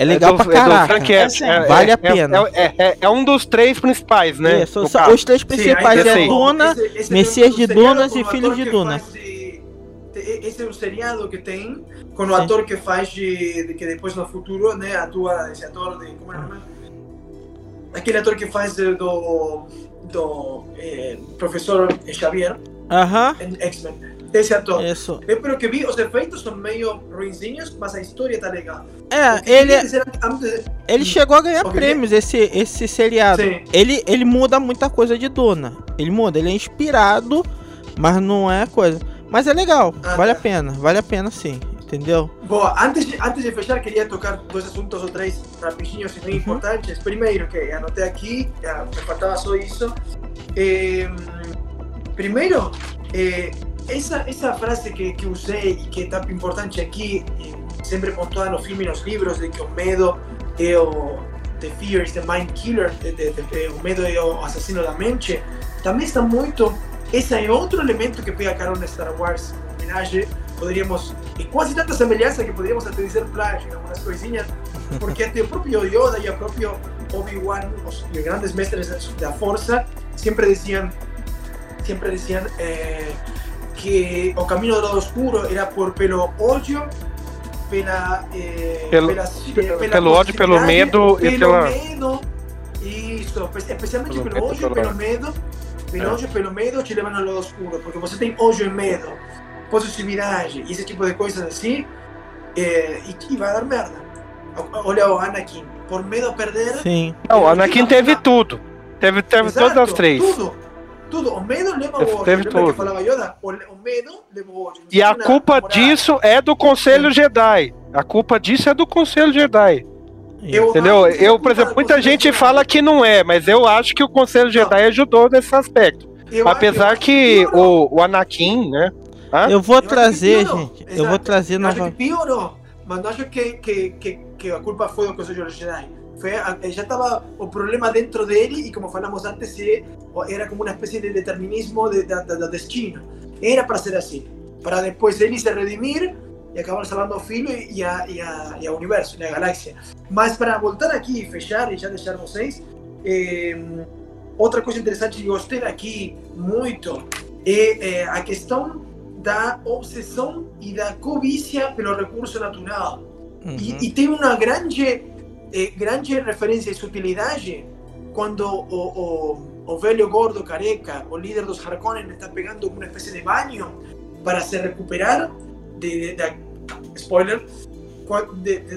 É é legal do- pra é do caraca. Frank Herbert, sim. é- Vale é- a pena. É, é- é- é um dos três principais, né? Isso, são- os três Sim, principais aí é tem- Duna, Esse- esse Messias é de Dunas e Filhos de que Duna. faz de- te- Esse é um seriado que tem com o Sim. ator que faz de, de que depois no futuro, né, atua esse ator de como é o nome? Aquele ator que faz de- do do eh, professor Xavier Aham. em X-Men. Esse ator. Isso. Eu pelo que vi, os efeitos são meio ruinzinhos, mas a história tá legal. É, ele, antes- ele chegou a ganhar prêmios, esse, esse seriado. Sim. Ele, ele muda muita coisa de Duna. Ele muda, ele é inspirado, mas não é coisa. Mas é legal, Ah, vale a tá. pena, vale a pena sim, entendeu? Boa, antes de, antes de fechar, queria tocar dois assuntos ou três rapidinhos e bem Uhum. importantes. Primeiro, que anotei aqui, me faltava só isso. Eh, primeiro, eh, essa, essa frase que, que usei e que é tão importante aqui, eh, sempre pontuada no filme e nos livros, de que o medo é o. The fear is the mind killer, de, de, de, de, o medo é o assassino da mente, também está muito. Esse é outro elemento que pega carona Star Wars, em homenagem poderíamos, e quase tanta semelhança que poderíamos até dizer plágio, algumas coisinhas, porque até o próprio Yoda e o próprio Obi-Wan, os, os grandes mestres da força, sempre diziam, sempre diziam eh, que o caminho do lado oscuro era por pelo ódio, pela, eh, Pelo- pela, eh, pelo ódio, pelo medo e pelo pela- medo, isso, espe- especialmente Pelo pelo, ódio, pelo medo, pelo É. ódio, pelo medo te levam ao lado oscuro, porque você tem ódio e medo, possessividade e esse tipo de coisas assim, eh, e que vai dar merda. Olha o Anakin, por medo a perder. Sim. Não, o Anakin teve tudo. Teve, teve Exato, todas as três. Tudo, tudo. O medo leva ao Teve- ódio. teve Lembra tudo. que falava Yoda? O, o medo leva ódio. E a culpa disso é do Conselho Jedi. A culpa disso é do Conselho Jedi. Eu Entendeu? Eu, é por exemplo, muita gente Jedi. fala que não é, mas eu acho que o Conselho Jedi ajudou nesse aspecto. Eu Apesar acho que piorou. o, o Anakin, né? Hã? Eu vou Eu trazer, gente. Eu Exato. vou trazer Eu acho que piorou, mas não acho que, que, que, que a culpa foi do Conselho Jedi. Foi, a- já estava o problema dentro dele e como falamos antes, eh, era como uma espécie de determinismo de, de, de- do destino. Era para ser assim, para depois ele se redimir e acabar salvando o filho e a, e a, e a universo, e a galáxia. Mas para voltar aqui e fechar e já deixar vocês, eh, outra coisa interessante que gostei aqui muito é, eh, a questão da obsessão e da cobiça pelo recurso natural. Uhum. E, e tem uma grande, eh, grande referência e sutilidade quando o, o, o velho gordo careca, o líder dos Harkonnen, está pegando uma espécie de banho para se recuperar de, de, de- spoiler,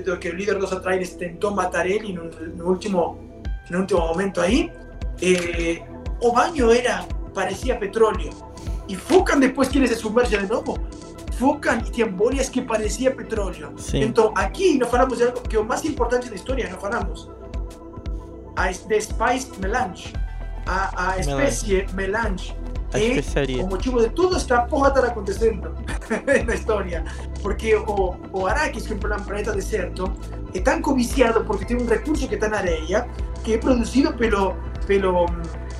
do que o líder dos Atreides tentou matar ele no, no último, no último momento aí. Eh, o banho era, parecia petróleo. E focan depois que ele se submerge de novo, focan e bolhas que parecia petróleo. Sim. Então, aqui nós falamos de algo que é o mais importante da história, nós falamos. A es- de Spice Melange. A, a espécie Melange. A é o motivo de toda esta porra estar acontecendo (laughs) na história. Porque o, o Arrakis, que é um planeta deserto, é tão codiciado porque tem um recurso que está na areia, que é produzido pelo, pelo,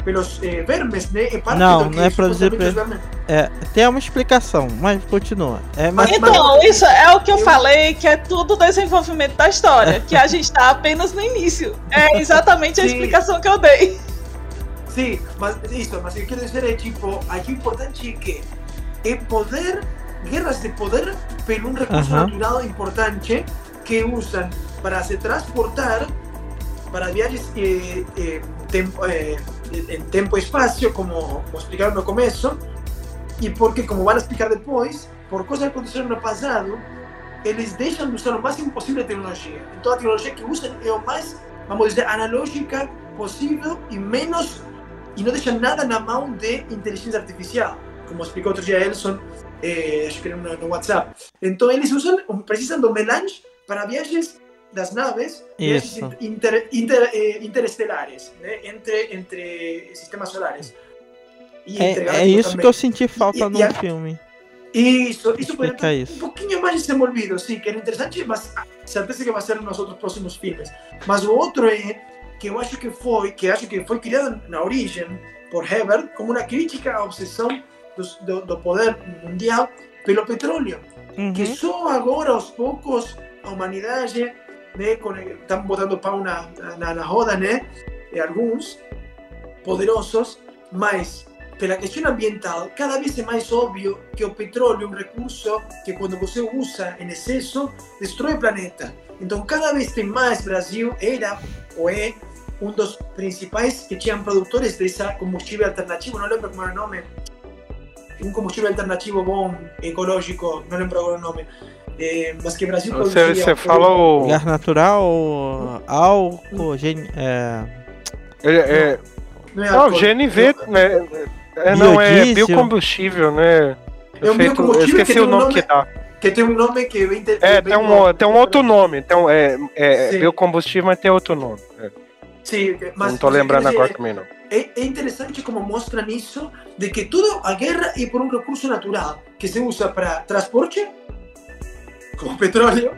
pelos eh, vermes, né? É parte Não, do que não é produzido supostamente pelo- os vermes- É, tem uma explicação, mas continua. É, mas, Mas- Então, isso é o que eu Eu- falei, que é tudo desenvolvimento da história, que a gente tá apenas no início. É (laughs) exatamente a explicação que eu dei. Sim, mas isso, mas o que quero dizer é tipo, aqui o importante é que é poder, guerras de poder por um recurso Aham. natural importante que usam para se transportar para viagens eh, eh, tempo, eh, em tempo e espaço, como, como explicaram no começo, e porque, como vão explicar depois, por coisas que aconteceram no passado, eles deixam de usar o máximo possível a tecnologia. Então a que usam é o mais, vamos dizer, analógica possível e menos e não deixam nada na mão de inteligência artificial, como explicou outro dia Elson, eh, acho que era no WhatsApp. Então eles usam, precisam do melange para viagens das naves, inter, inter, eh, interestelares, né? entre, entre sistemas solares. E é, é isso também. que eu senti falta E- e no a- filme. Isso, isso Explica exemplo, isso. um pouquinho mais desenvolvido, sim, que era interessante, mas certeza que vai ser nos outros próximos filmes. Mas o outro é que eu acho que foi, que acho que foi criado na origem por Hebert como uma crítica à obsessão dos- do, do poder mundial pelo petróleo, que Uhum. só agora aos poucos a humanidade, né, com, estão botando pau na, na, na roda, né, e alguns poderosos, mas pela questão ambiental, cada vez é mais óbvio que o petróleo é um recurso que quando você usa em excesso, destrói o planeta. Então, cada vez tem mais Brasil era ou é um dos principais que tinham produtores dessa combustível alternativo, não lembro como era o nome, um combustível alternativo bom, ecológico, não lembro agora o nome, eh, mas que o Brasil Você, produzia. você fala o. Gás natural, álcool, gen... é, É, é, Não, é não. GNV, né? É, não, é biocombustível, né? É um Feito- eu biocombustível que esqueci tem o um nome nome- que dá. Que tem um nome que vem... de- É, tem um, tem um outro nome. Tem um, é, é Sim. biocombustível, mas tem outro nome. É, Sim, mas, não tô mas lembrando dizer, agora também, não. É, é interessante como mostram isso, de que toda a guerra é por um recurso natural, que se usa para transporte, como petróleo,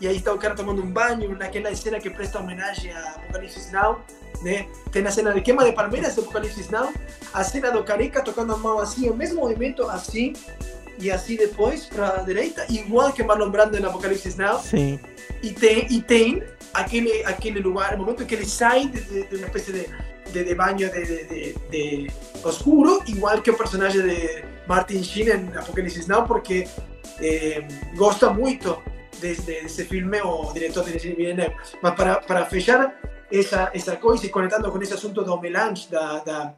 e aí está o cara tomando um banho, naquela cena que presta homenagem a Apocalipse Now, né? Tem a cena de queima de palmeiras do Apocalipse Now, a cena do careca tocando a mão assim, o mesmo movimento assim, e assim depois para a direita, igual que Marlon Brando no Apocalipse Now, sim. e tem, e tem aquele, aquele lugar, o momento que ele sai de, de, de uma espécie de, de, de banho de, de, de, de oscuro, igual que o personagem de Martin Sheen em Apocalipse Now, porque eh, gosta muito desse, desse filme, o diretor de Villeneuve. Mas para, para fechar essa, essa coisa e conectando com esse assunto do melange, da, da,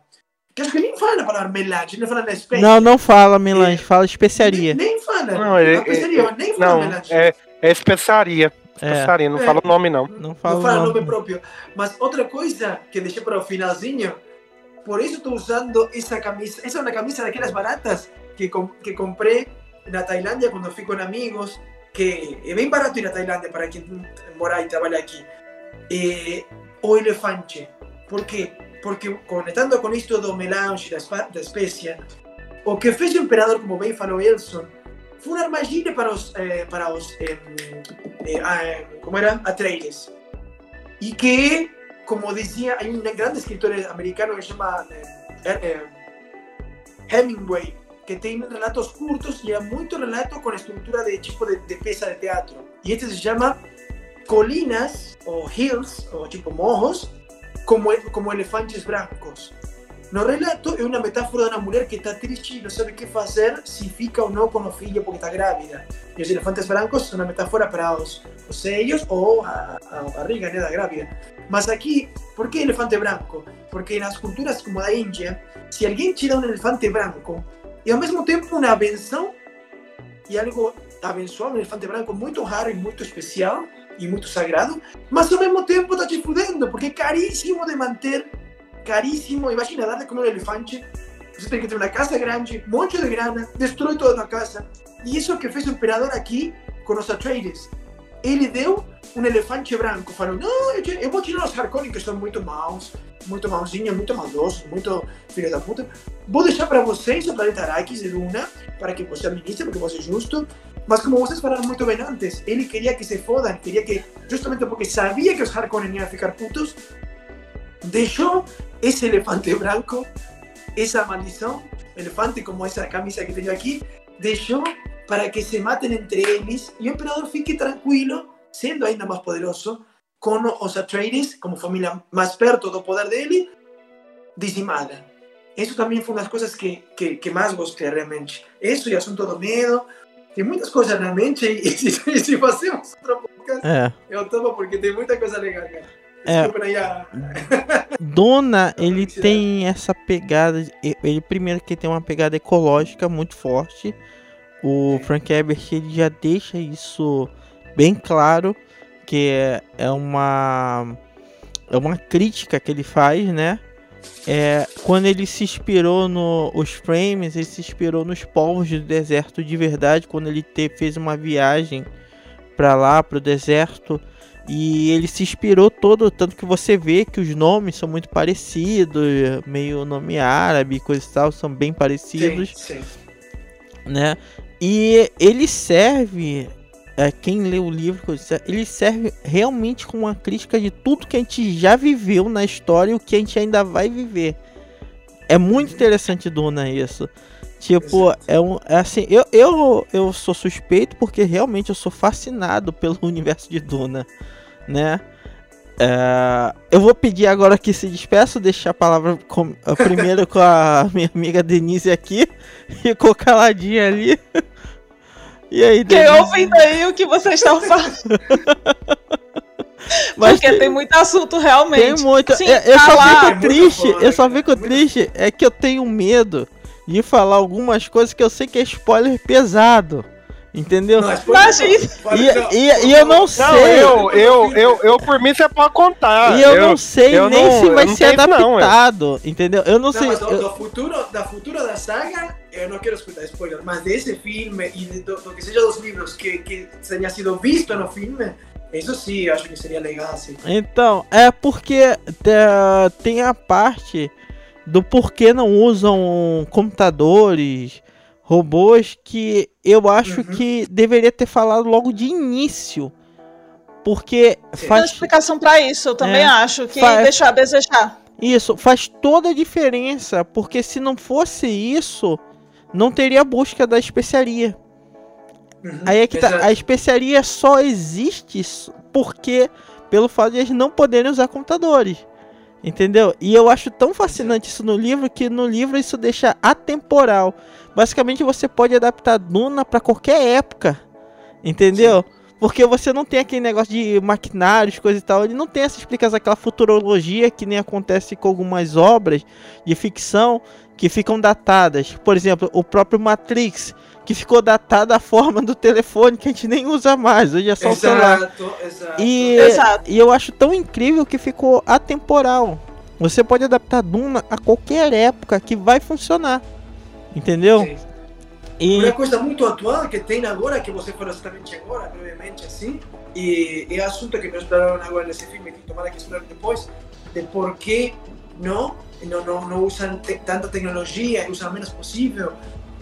que acho que nem fala a palavra melange, nem fala espécie. Não, não fala melange, fala especiaria. Nem, nem fala. Não, ele- a especiaria, mas nem fala Não, melange. é, é especiaria. É, Especiaria, não É. fala o nome, não. não fala não o fala nome. nome próprio. Mas outra coisa que deixei para o finalzinho, por isso estou usando essa camisa. Essa é uma camisa daquelas baratas que, com, que comprei na Tailândia quando fui com amigos, que é bem barato ir à Tailândia para quem mora e trabalha aqui. É, o elefante. Porque porque conectando com isto do melange da, espa- da o que fez o imperador, como bem falou Elson, foi uma armadilha para os, eh, para os em, eh, ah, como era? Atreides. E que, como dizia, há um grande escritor americano que se chama eh, eh, Hemingway, que tem relatos curtos e há muito relato com estrutura de tipo de, de de teatro. E este se chama Colinas, ou Hills, ou tipo morros, como, como elefantes brancos. No relato é uma metáfora de uma mulher que está triste e não sabe o que fazer, se fica ou não com o filho porque está grávida. E os elefantes brancos são uma metáfora para os, os seios ou a, a, barriga né, da grávida. Mas aqui, por que elefante branco? Porque nas culturas como a da Índia, se alguém tira um elefante branco, e ao mesmo tempo uma benção e algo abençoado, um elefante branco muito raro e muito especial e muito sagrado, mas ao mesmo tempo está te fudendo, porque é caríssimo de manter, caríssimo. Imagina dar de um elefante, você tem que ter uma casa grande, um monte de grana, destrói toda a casa. E isso que fez o imperador aqui com os Atreides. Ele deu um elefante branco, falou: Não, eu eu vou tirar os Harkonnen que são muito maus, muito mauzinhos, muito maldosos, muito filhos da puta. Vou deixar para vocês o planeta Arrakis de Duna, para que você administre, porque você é justo. Mas como vocês falaram muito bem antes, ele queria que se fodam, queria que, justamente porque sabia que os Harkonnen iam ficar putos, deixou esse elefante branco, essa maldição, elefante como essa camisa que tenho aqui, deixou para que se matem entre eles e o imperador fique tranquilo, sendo ainda mais poderoso, com os Atreides, como família mais perto do poder dele, dizimada. Isso também foi uma das coisas que, que, que mais gostei realmente. Isso e o assunto do medo. Tem muitas coisas na mente e se, se fazemos outro podcast, É. eu tomo porque tem muita coisa legal, cara. É. Dona, (laughs) ele tem essa pegada. Ele primeiro que tem uma pegada ecológica muito forte. O Frank Herbert ele já deixa isso bem claro que é, é uma é uma crítica que ele faz, né? É, quando ele se inspirou no os frames, ele se inspirou nos povos do deserto de verdade, quando ele te, fez uma viagem para lá, para o deserto, e ele se inspirou todo, tanto que você vê que os nomes são muito parecidos, meio nome árabe, coisa e tal, são bem parecidos Sim, sim. né? E ele serve, é, quem lê o livro, ele serve realmente com uma crítica de tudo que a gente já viveu na história e o que a gente ainda vai viver. É muito interessante Duna isso. Tipo, Exato. é um. É assim, eu, eu, eu sou suspeito porque realmente eu sou fascinado (laughs) pelo universo de Duna, né? É, eu vou pedir agora que se despeça, deixar a palavra com, a primeiro com a minha amiga Denise aqui. (laughs) Ficou caladinha ali. E aí, Denise? ouvindo aí o que vocês estão (laughs) falando. Mas porque tem- tem muito assunto realmente. Tem muito. Sim, é, eu só fico É muito triste. foda, eu só fico triste. É que eu tenho medo de falar algumas coisas que eu sei que é spoiler pesado. Entendeu? Não, Mas não. E, não, e, e eu não Não, sei. eu, eu, eu, eu, por mim, você pode contar. E eu, não sei eu nem não- se eu vai não ser não, é. adaptado. entendeu? Eu não, Não, sei. mas do, eu- do futuro, da futuro da saga, eu não quero escutar spoiler, mas desse filme e de, do, do que seja dos livros que, que tenha sido visto no filme, isso sim, eu acho que seria legal, assim. Então, é porque te- tem a parte do porquê não usam computadores, robôs, que eu acho Uhum. que deveria ter falado logo de início. Porque Sim. Tem uma faz explicação pra isso, eu também É. acho, que Faz- deixou a desejar. isso, faz toda a diferença. Porque se não fosse isso, não teria a busca da especiaria. Uhum, Aí é que tá, a especiaria só existe porque pelo fato de eles não poderem usar computadores. Entendeu? E eu acho tão fascinante isso no livro que no livro isso deixa atemporal. Basicamente você pode adaptar Duna pra qualquer época. Entendeu? Porque você não tem aquele negócio de maquinários, coisa e tal. Ele não tem essa explicação, aquela futurologia que nem acontece com algumas obras de ficção que ficam datadas. Por exemplo, o próprio Matrix, que ficou datada a forma do telefone que a gente nem usa mais. Hoje é só o celular. Exato, exato. E, Exato. e eu acho tão incrível que ficou atemporal. Você pode adaptar Duna a qualquer época que vai funcionar. Entendeu? Sim. E Uma coisa muito atual que tem agora, que você falou exatamente agora, brevemente assim, e é assunto que não exploraram agora nesse filme, que tomara que explorem depois, de por que não, não, não, não usam te, tanta tecnologia, usam menos possível,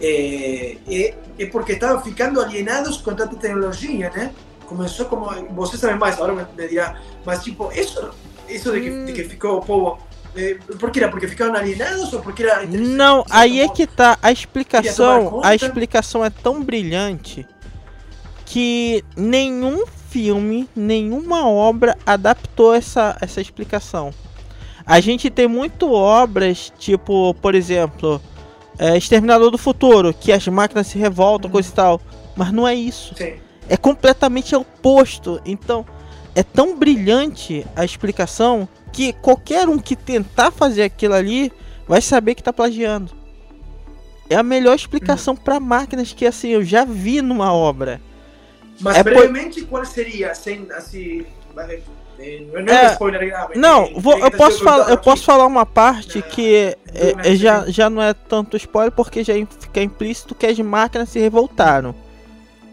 é, é, é porque estavam ficando alienados com tanta tecnologia, né? Começou como. Você sabe mais, agora me dirá, mas tipo, isso, isso de, que, de que ficou o povo. É, por que era? Porque ficaram alienados ou porque era Não, aí é que tá. A explicação. A explicação é tão brilhante que nenhum filme, nenhuma obra adaptou essa, essa explicação. A gente tem muito obras, tipo, por exemplo, é, Exterminador do Futuro, que as máquinas se revoltam, coisa e tal. Mas não é isso. Sim. É completamente oposto. Então, é tão brilhante a explicação que qualquer um que tentar fazer aquilo ali vai saber que tá plagiando. É a melhor explicação para máquinas que assim eu já vi numa obra. Mas É por- brevemente, qual seria? Sem, assim, eh, não é, É, spoiler. Não, eh, vou- eu posso falar, eu posso falar uma parte Na- que é- é- já, já não é tanto spoiler porque já fica implícito que as máquinas se revoltaram.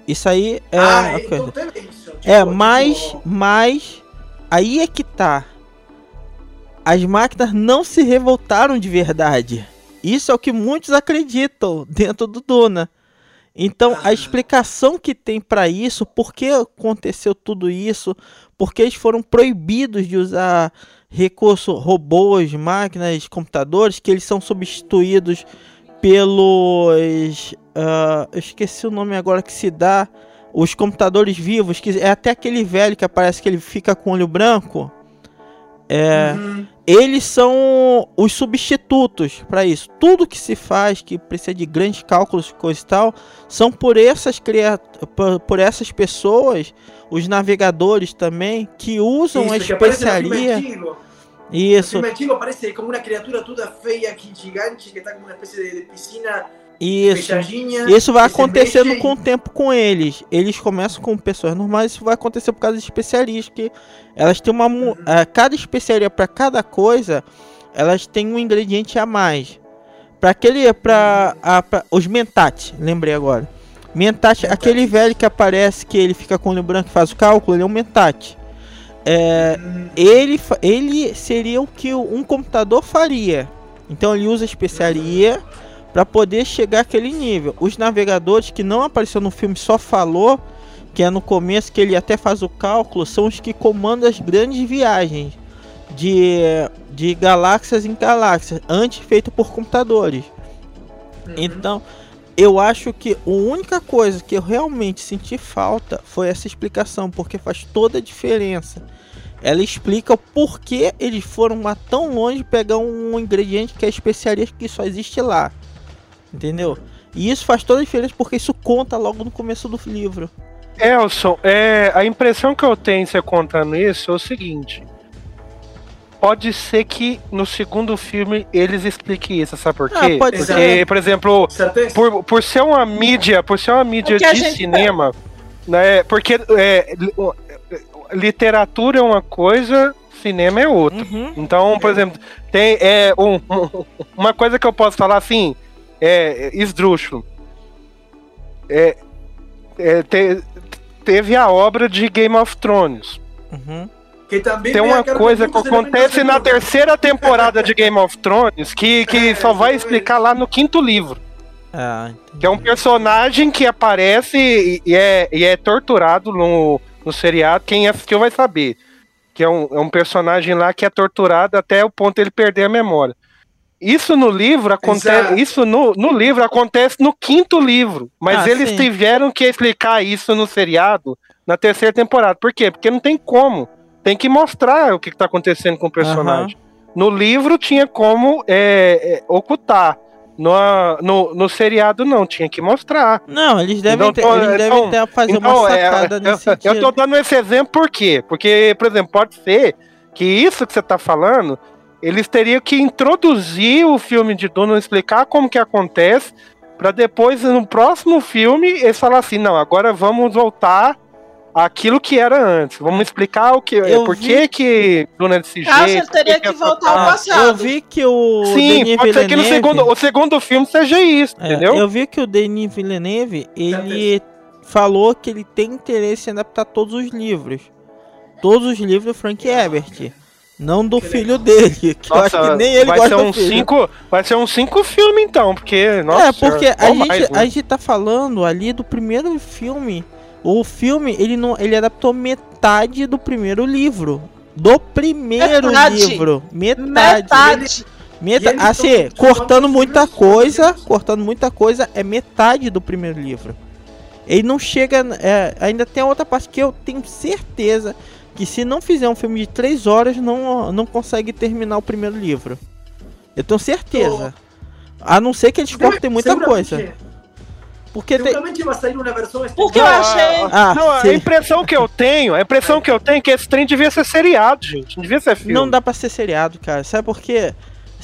Isso aí é ah, então coisa. isso. É, tipo, mas, tipo, mas aí é que tá. As máquinas não se revoltaram de verdade. Isso é o que muitos acreditam dentro do Duna. Então, a Ah. explicação que tem pra isso, por que aconteceu tudo isso, porque eles foram proibidos de usar recurso robôs, máquinas, computadores, que eles são substituídos pelos. ah, eu esqueci o nome agora que se dá. Os computadores vivos, que é até aquele velho que aparece que ele fica com olho branco. É, uhum. Eles são os substitutos para isso. Tudo que se faz que precisa de grandes cálculos, coisa e tal, são por essas por, por essas pessoas, os navegadores também, que usam Isso, a especiaria. Isso, filme antigo aparece como uma criatura toda feia, aqui, gigante, que está como uma espécie de piscina isso. Isso vai acontecendo com o tempo com eles. Eles começam com pessoas normais, isso vai acontecer por causa de especialistas que elas têm uma Uhum. eh, cada especiaria para cada coisa, elas têm um ingrediente a mais. Para aquele para os mentate, lembrei agora. Mentate, Mentate. aquele velho que aparece que ele fica com o olho branco e faz o cálculo, ele é um mentate. É, Hum, ele, ele seria o que um computador faria. Então ele usa especiaria para poder chegar àquele nível. Os navegadores que não apareceu no filme só falou que é no começo que ele até faz o cálculo, são os que comandam as grandes viagens de, de galáxias em galáxias, antes feito por computadores. uhum. Então, eu acho que a única coisa que eu realmente senti falta foi essa explicação, porque faz toda a diferença. Ela explica o porquê eles foram lá tão longe pegar um ingrediente que é especiaria que só existe lá. Entendeu? E isso faz toda a diferença porque isso conta logo no começo do livro. Elson, é, a impressão que eu tenho você contando isso é o seguinte. Pode ser que no segundo filme eles expliquem isso, sabe por Ah, quê? pode Porque, ser. por exemplo, por, por ser uma mídia, por ser uma mídia de gente cinema, né? Porque é, literatura é uma coisa, cinema é outra. Uhum. Então, por exemplo, tem é, um- (laughs) uma coisa que eu posso falar assim, é esdrúxulo. É, é, te- teve a obra de Game of Thrones. Uhum. Que também Tem me uma coisa que acontece na segundo. terceira temporada de Game of Thrones que, que É, só vai explicar lá no quinto livro. Ah, Que é um personagem que aparece e, e é, e é torturado no, no seriado. Quem assistiu vai saber. Que é um, é um personagem lá que é torturado até o ponto de ele perder a memória. Isso no livro acontece. Isso no, no livro acontece no quinto livro. Mas Ah, eles sim. tiveram que explicar isso no seriado na terceira temporada. Por quê? Porque não tem como. Tem que mostrar o que está acontecendo com o personagem. No livro tinha como é, é, ocultar. No, no, no seriado não, tinha que mostrar. Não, eles devem, Então, ter, tô- eles devem então- ter fazer Então, uma é, sacada eu, nesse eu sentido. tô dando esse exemplo por quê? Porque, por exemplo, pode ser que isso que você tá falando, eles teriam que introduzir o filme de Duna, explicar como que acontece, pra depois, no próximo filme, eles falar assim, não, agora vamos voltar àquilo que era antes. Vamos explicar o que, Eu por vi- que que Duna é desse Caso jeito. ele teria que voltar ao passado. Eu vi que o Sim, Denis pode ser que no Villeneuve- segundo, o segundo filme seja isso, É, entendeu? Eu vi que o Denis Villeneuve, ele falou que ele tem interesse em adaptar todos os livros. Todos os livros do Frank Herbert. Não do Que filho dele, que eu acho Nossa, que nem ele vai gosta ser do um filho. cinco, vai ser uns cinco filmes então, porque nossa, é, porque a ou gente, mais, né? a gente tá falando ali do primeiro filme. O filme, ele não, ele adaptou metade do primeiro livro. Do primeiro Metade. livro. Metade. Metade. Meta- assim, cortando muita coisa, cortando muita coisa, é metade do primeiro livro. Ele não chega. é, ainda tem a outra parte que eu tenho certeza que se não fizer um filme de três horas, não, não consegue terminar o primeiro livro. Eu tenho certeza. A não ser que eles cortem muita coisa. Porque tem. Porque eu Não, achei. a- Ah, não, a impressão que eu tenho, a impressão que eu tenho é que esse trem devia ser seriado, gente. Não devia ser filme. Não dá pra ser seriado, cara. Sabe por quê?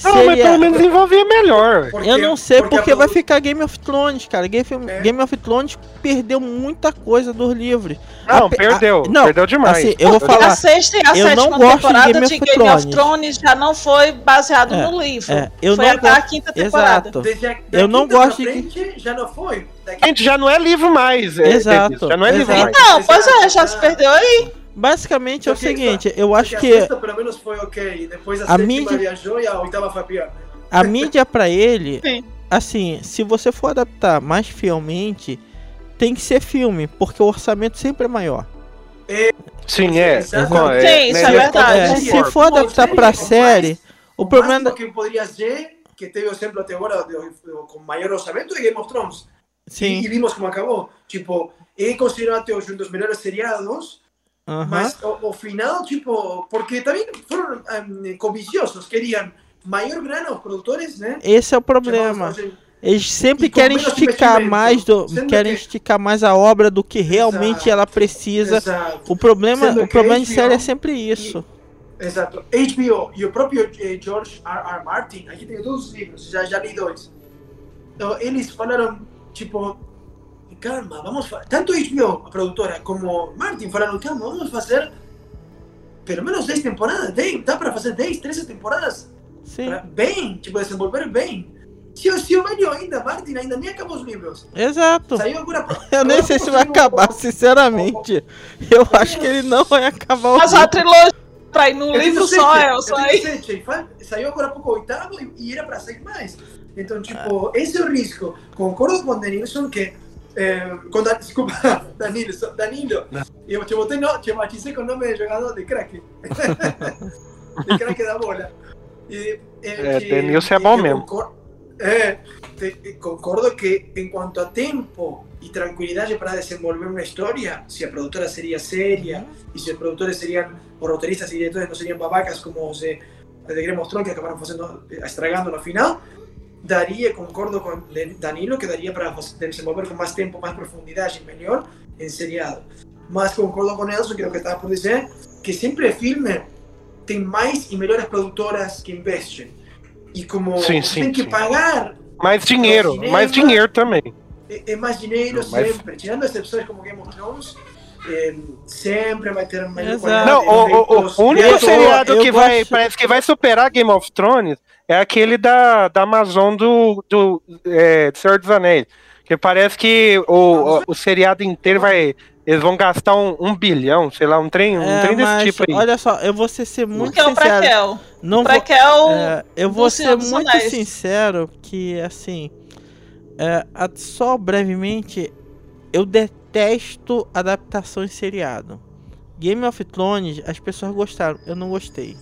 Não, mas Seria- pelo menos envolvia melhor. Porque- Eu não sei porque, a vai ficar Game of Thrones, cara. Game, of- É. Game of Thrones perdeu muita coisa dos livros. Não, A pe- perdeu. a- não, perdeu demais. assim, eu vou Porque falar. a sexta e a eu não sétima gosto de temporada Game de of Game of Thrones. Thrones já não foi baseado É, no livro. é, eu foi não até a gosto- quinta temporada. Exato. Desde a- da Eu não gosto de- frente, Já não foi. Gente, já não é livro mais. é, Exato, Já não é livro exato. mais. Não, pois é, já se perdeu aí. Basicamente é o Porque- seguinte, eu Porque acho a que sexta, pelo menos foi ok. Depois a, A sétima mídia- viajou e a oitava foi pior. né? a mídia (laughs) pra ele, Sim. assim, se você for adaptar mais fielmente, tem que ser filme, porque o orçamento sempre é maior. Sim, é. Exato. Com- Sim, isso é né, verdade. É, eu se concordo. for adaptar pra série, o O problema que poderia ser, que teve o exemplo até agora de- com maior orçamento, é Game of Thrones. E, sim, e vimos como acabou. Tipo, é considerado até hoje um dos melhores seriados, aham. mas o, o final, tipo, porque também foram um, cobiciosos, queriam maior grana os produtores, né? Esse é o problema. assim, Eles sempre E querem esticar mais do, sendo querem que- esticar mais a obra do que realmente Exato. ela precisa. Exato. O problema, Sendo o problema de HBO série é sempre isso. Exato. HBO e o próprio eh, George R. R. Martin, aqui tem todos os livros, já, já li dois. Então, eles falaram, tipo, calma, vamos fa- Tanto HBO, a produtora, como Martin falaram, calma, vamos fazer pelo menos 10 temporadas. 10, dá para fazer 10, 13 temporadas Sim, pra- bem, tipo, desenvolver bem. Se, o- se o velho ainda, Martin, ainda nem acabou os livros. exato. Saiu agora. Eu nem sei se vai acabar, sinceramente. Eu acho que ele não vai acabar o Mas a livro. trilogia pra ir num Eu livro só, Elson, eu aí. Saiu agora há pouco o oitavo e, e era para sair mais. Então, tipo, esse é o risco. Concordo com o Denilson que. Eh, com Da- desculpa, (laughs) Danilo, Danilo, eu te botei, no, te batizei com nome de jogador de crack. (laughs) de crack da bola. E, É, que- Denilson é e bom que mesmo. concor- é, te- concordo que em quanto a tempo e tranquilidade para desenvolver uma história, se a produtora seria séria e se os produtores seriam, os roteiristas e diretores não seriam babacas como os de, de Game of Thrones que acabaram fazendo, estragando no final, daria, concordo com Le- Danilo, que daria para desenvolver com mais tempo, mais profundidade, melhor, em seriado. Mas concordo com Nelson, que é o que estava por dizer, que sempre filme tem mais e melhores produtoras que investem. E como Sim, sim, tem que sim. pagar, Mais dinheiro, Cinema. mais dinheiro também. é, é mais dinheiro sempre. Tirando exceções como Game of Thrones, é, sempre vai ter melhor Não, o, o- o único seriado eu que vai, gosto- parece que vai superar Game of Thrones é aquele da, da Amazon do, do é, do Senhor dos Anéis. Que parece que o, o, o seriado inteiro vai. Eles vão gastar um, um bilhão, sei lá, um trem, um É, trem desse mas, tipo aí. olha só, eu vou ser, ser muito Porque é o sincero. Prequel. Não vou, Prequel. é, eu vou ser muito Anéis. sincero que, assim, é, só brevemente, eu detesto adaptação em seriado. Game of Thrones, as pessoas gostaram, eu não gostei.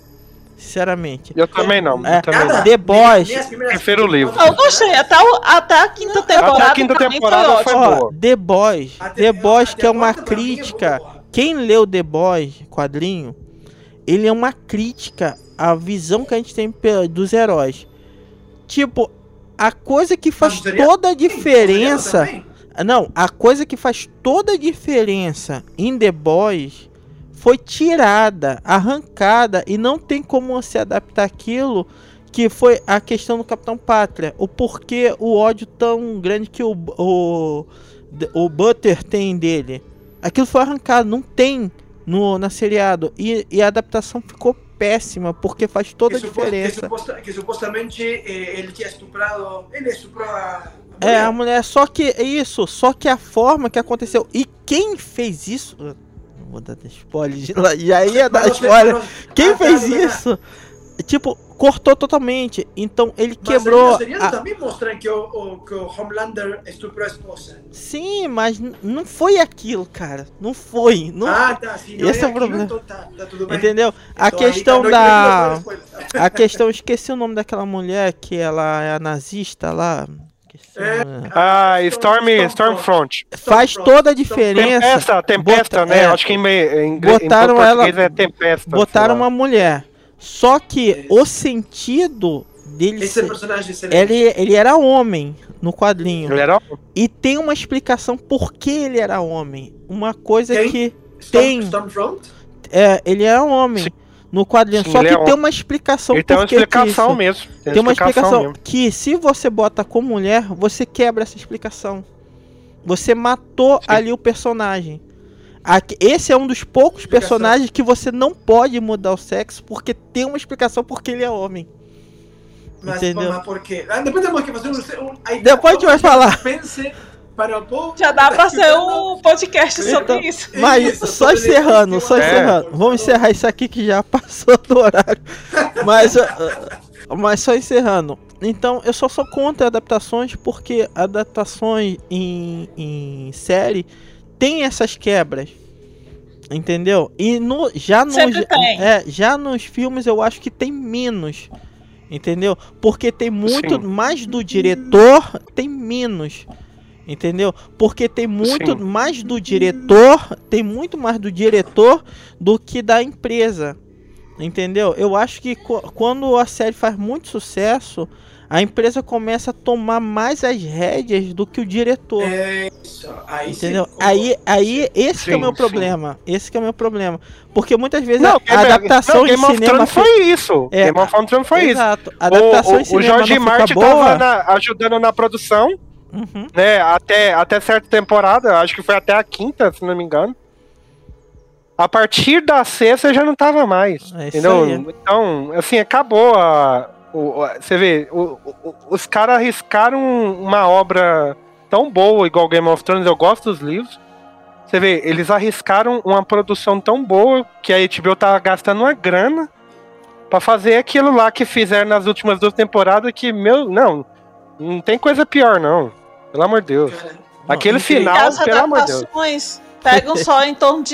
Sinceramente. Eu também não. É, eu também Nada. não. The Boys. Prefiro o livro. Eu gostei, até, o- até a quinta temporada. Até a quinta temporada foi foi boa. Ó, The Boys. Até- The Boys, que é a uma é crítica. boa. Quem leu The Boys, quadrinho, ele é uma crítica à visão que a gente tem dos heróis. Tipo, a coisa que faz toda a diferença. Não, a coisa que faz toda a diferença em The Boys foi tirada, arrancada e não tem como se adaptar aquilo que foi a questão do Capitão Pátria. O porquê o ódio tão grande que o, o, o Butter tem dele. Aquilo foi arrancado, não tem no, na seriado. E, e a adaptação ficou péssima, porque faz toda a que, que, diferença. suposta- que supostamente eh, ele tinha estuprado. Ele estuprou a. a É, a mulher. mulher, só que é isso, só que a forma que aconteceu. E quem fez isso? Vou dar spoiler. de lá. Já ia dar spoiler. Quem Ah, fez isso? Tipo, cortou totalmente. Então ele Mas quebrou. a- também que o, o, que o Homelander estuprou a esposa. Sim, mas não foi aquilo, cara. Não foi. Não... Ah, tá. Esse é o aquilo, problema. Então tá, tá. Entendeu? A Então, aí questão tá- da. A questão, esqueci o nome daquela mulher que ela é a nazista lá. Esqueci É. nome. Ah, Storm, Stormfront. Faz toda a diferença. Tempesta, tempesta, Bota- né? é. Acho que em, em, inglês- em Botaram português ela- é tempesta. Botaram uma mulher. Só que o sentido dele Esse ser- personagem é ele, ele era homem no quadrinho. Ele era E tem uma explicação por que ele era homem. Uma coisa Quem? que Storm- tem- Stormfront? é, ele era homem Sim. No quadrinho. Sim, Só que é tem uma explicação Ele tem uma que que explicação isso. mesmo. Tem uma explicação mesmo. que se você bota com mulher, você quebra essa explicação. Você matou Sim. ali o personagem. Aqui- esse é um dos poucos Explicação. personagens que você não pode mudar o sexo porque tem uma explicação porque ele é homem. Mas, Entendeu? mas por quê? Ah, Depois temos que fazer um... um aí, Depois a gente vai falar. Pense para. Já dá pra ser (laughs) um podcast sobre isso. Mas Isso, só encerrando, só encerrando. É. Vamos encerrar isso aqui que já (laughs) passou do horário. (laughs) Mas, uh, uh, mas só encerrando. Então, eu só sou contra adaptações porque adaptações em, em série tem essas quebras. Entendeu? E no, já, tem. é, já nos filmes eu acho que tem menos. Entendeu? Porque tem muito Sim. mais do diretor, tem menos. Entendeu? Porque tem muito Sim. mais do diretor, tem muito mais do diretor do que da empresa. Entendeu? Eu acho que quando a série faz muito sucesso, a empresa começa a tomar mais as rédeas do que o diretor. É isso. Aí sim, Entendeu? Aí, aí esse que é o Sim, meu sim. problema. Esse que é o meu problema. Porque muitas vezes Não, a, Game- adaptação não, em Game of cinema foi isso. É, Game of Thrones foi isso. Exato. A adaptação O, em o, o cinema Jorge não fica Martin boa. tava na- ajudando na produção, Uhum. né? Até, até certa temporada, acho que foi até a quinta, se não me engano. A partir da sexta já não tava mais. É entendeu? aí. Então, assim, acabou a. o- a- você vê, o- o- os caras arriscaram uma obra tão boa, igual Game of Thrones, eu gosto dos livros. Você vê, eles arriscaram uma produção tão boa que a HBO tava gastando uma grana pra fazer aquilo lá que fizeram nas últimas duas temporadas que, meu, não, não tem coisa pior, não. Pelo amor de Deus. Cara, Aquele final, pelo amor de Deus. pegam só em torno de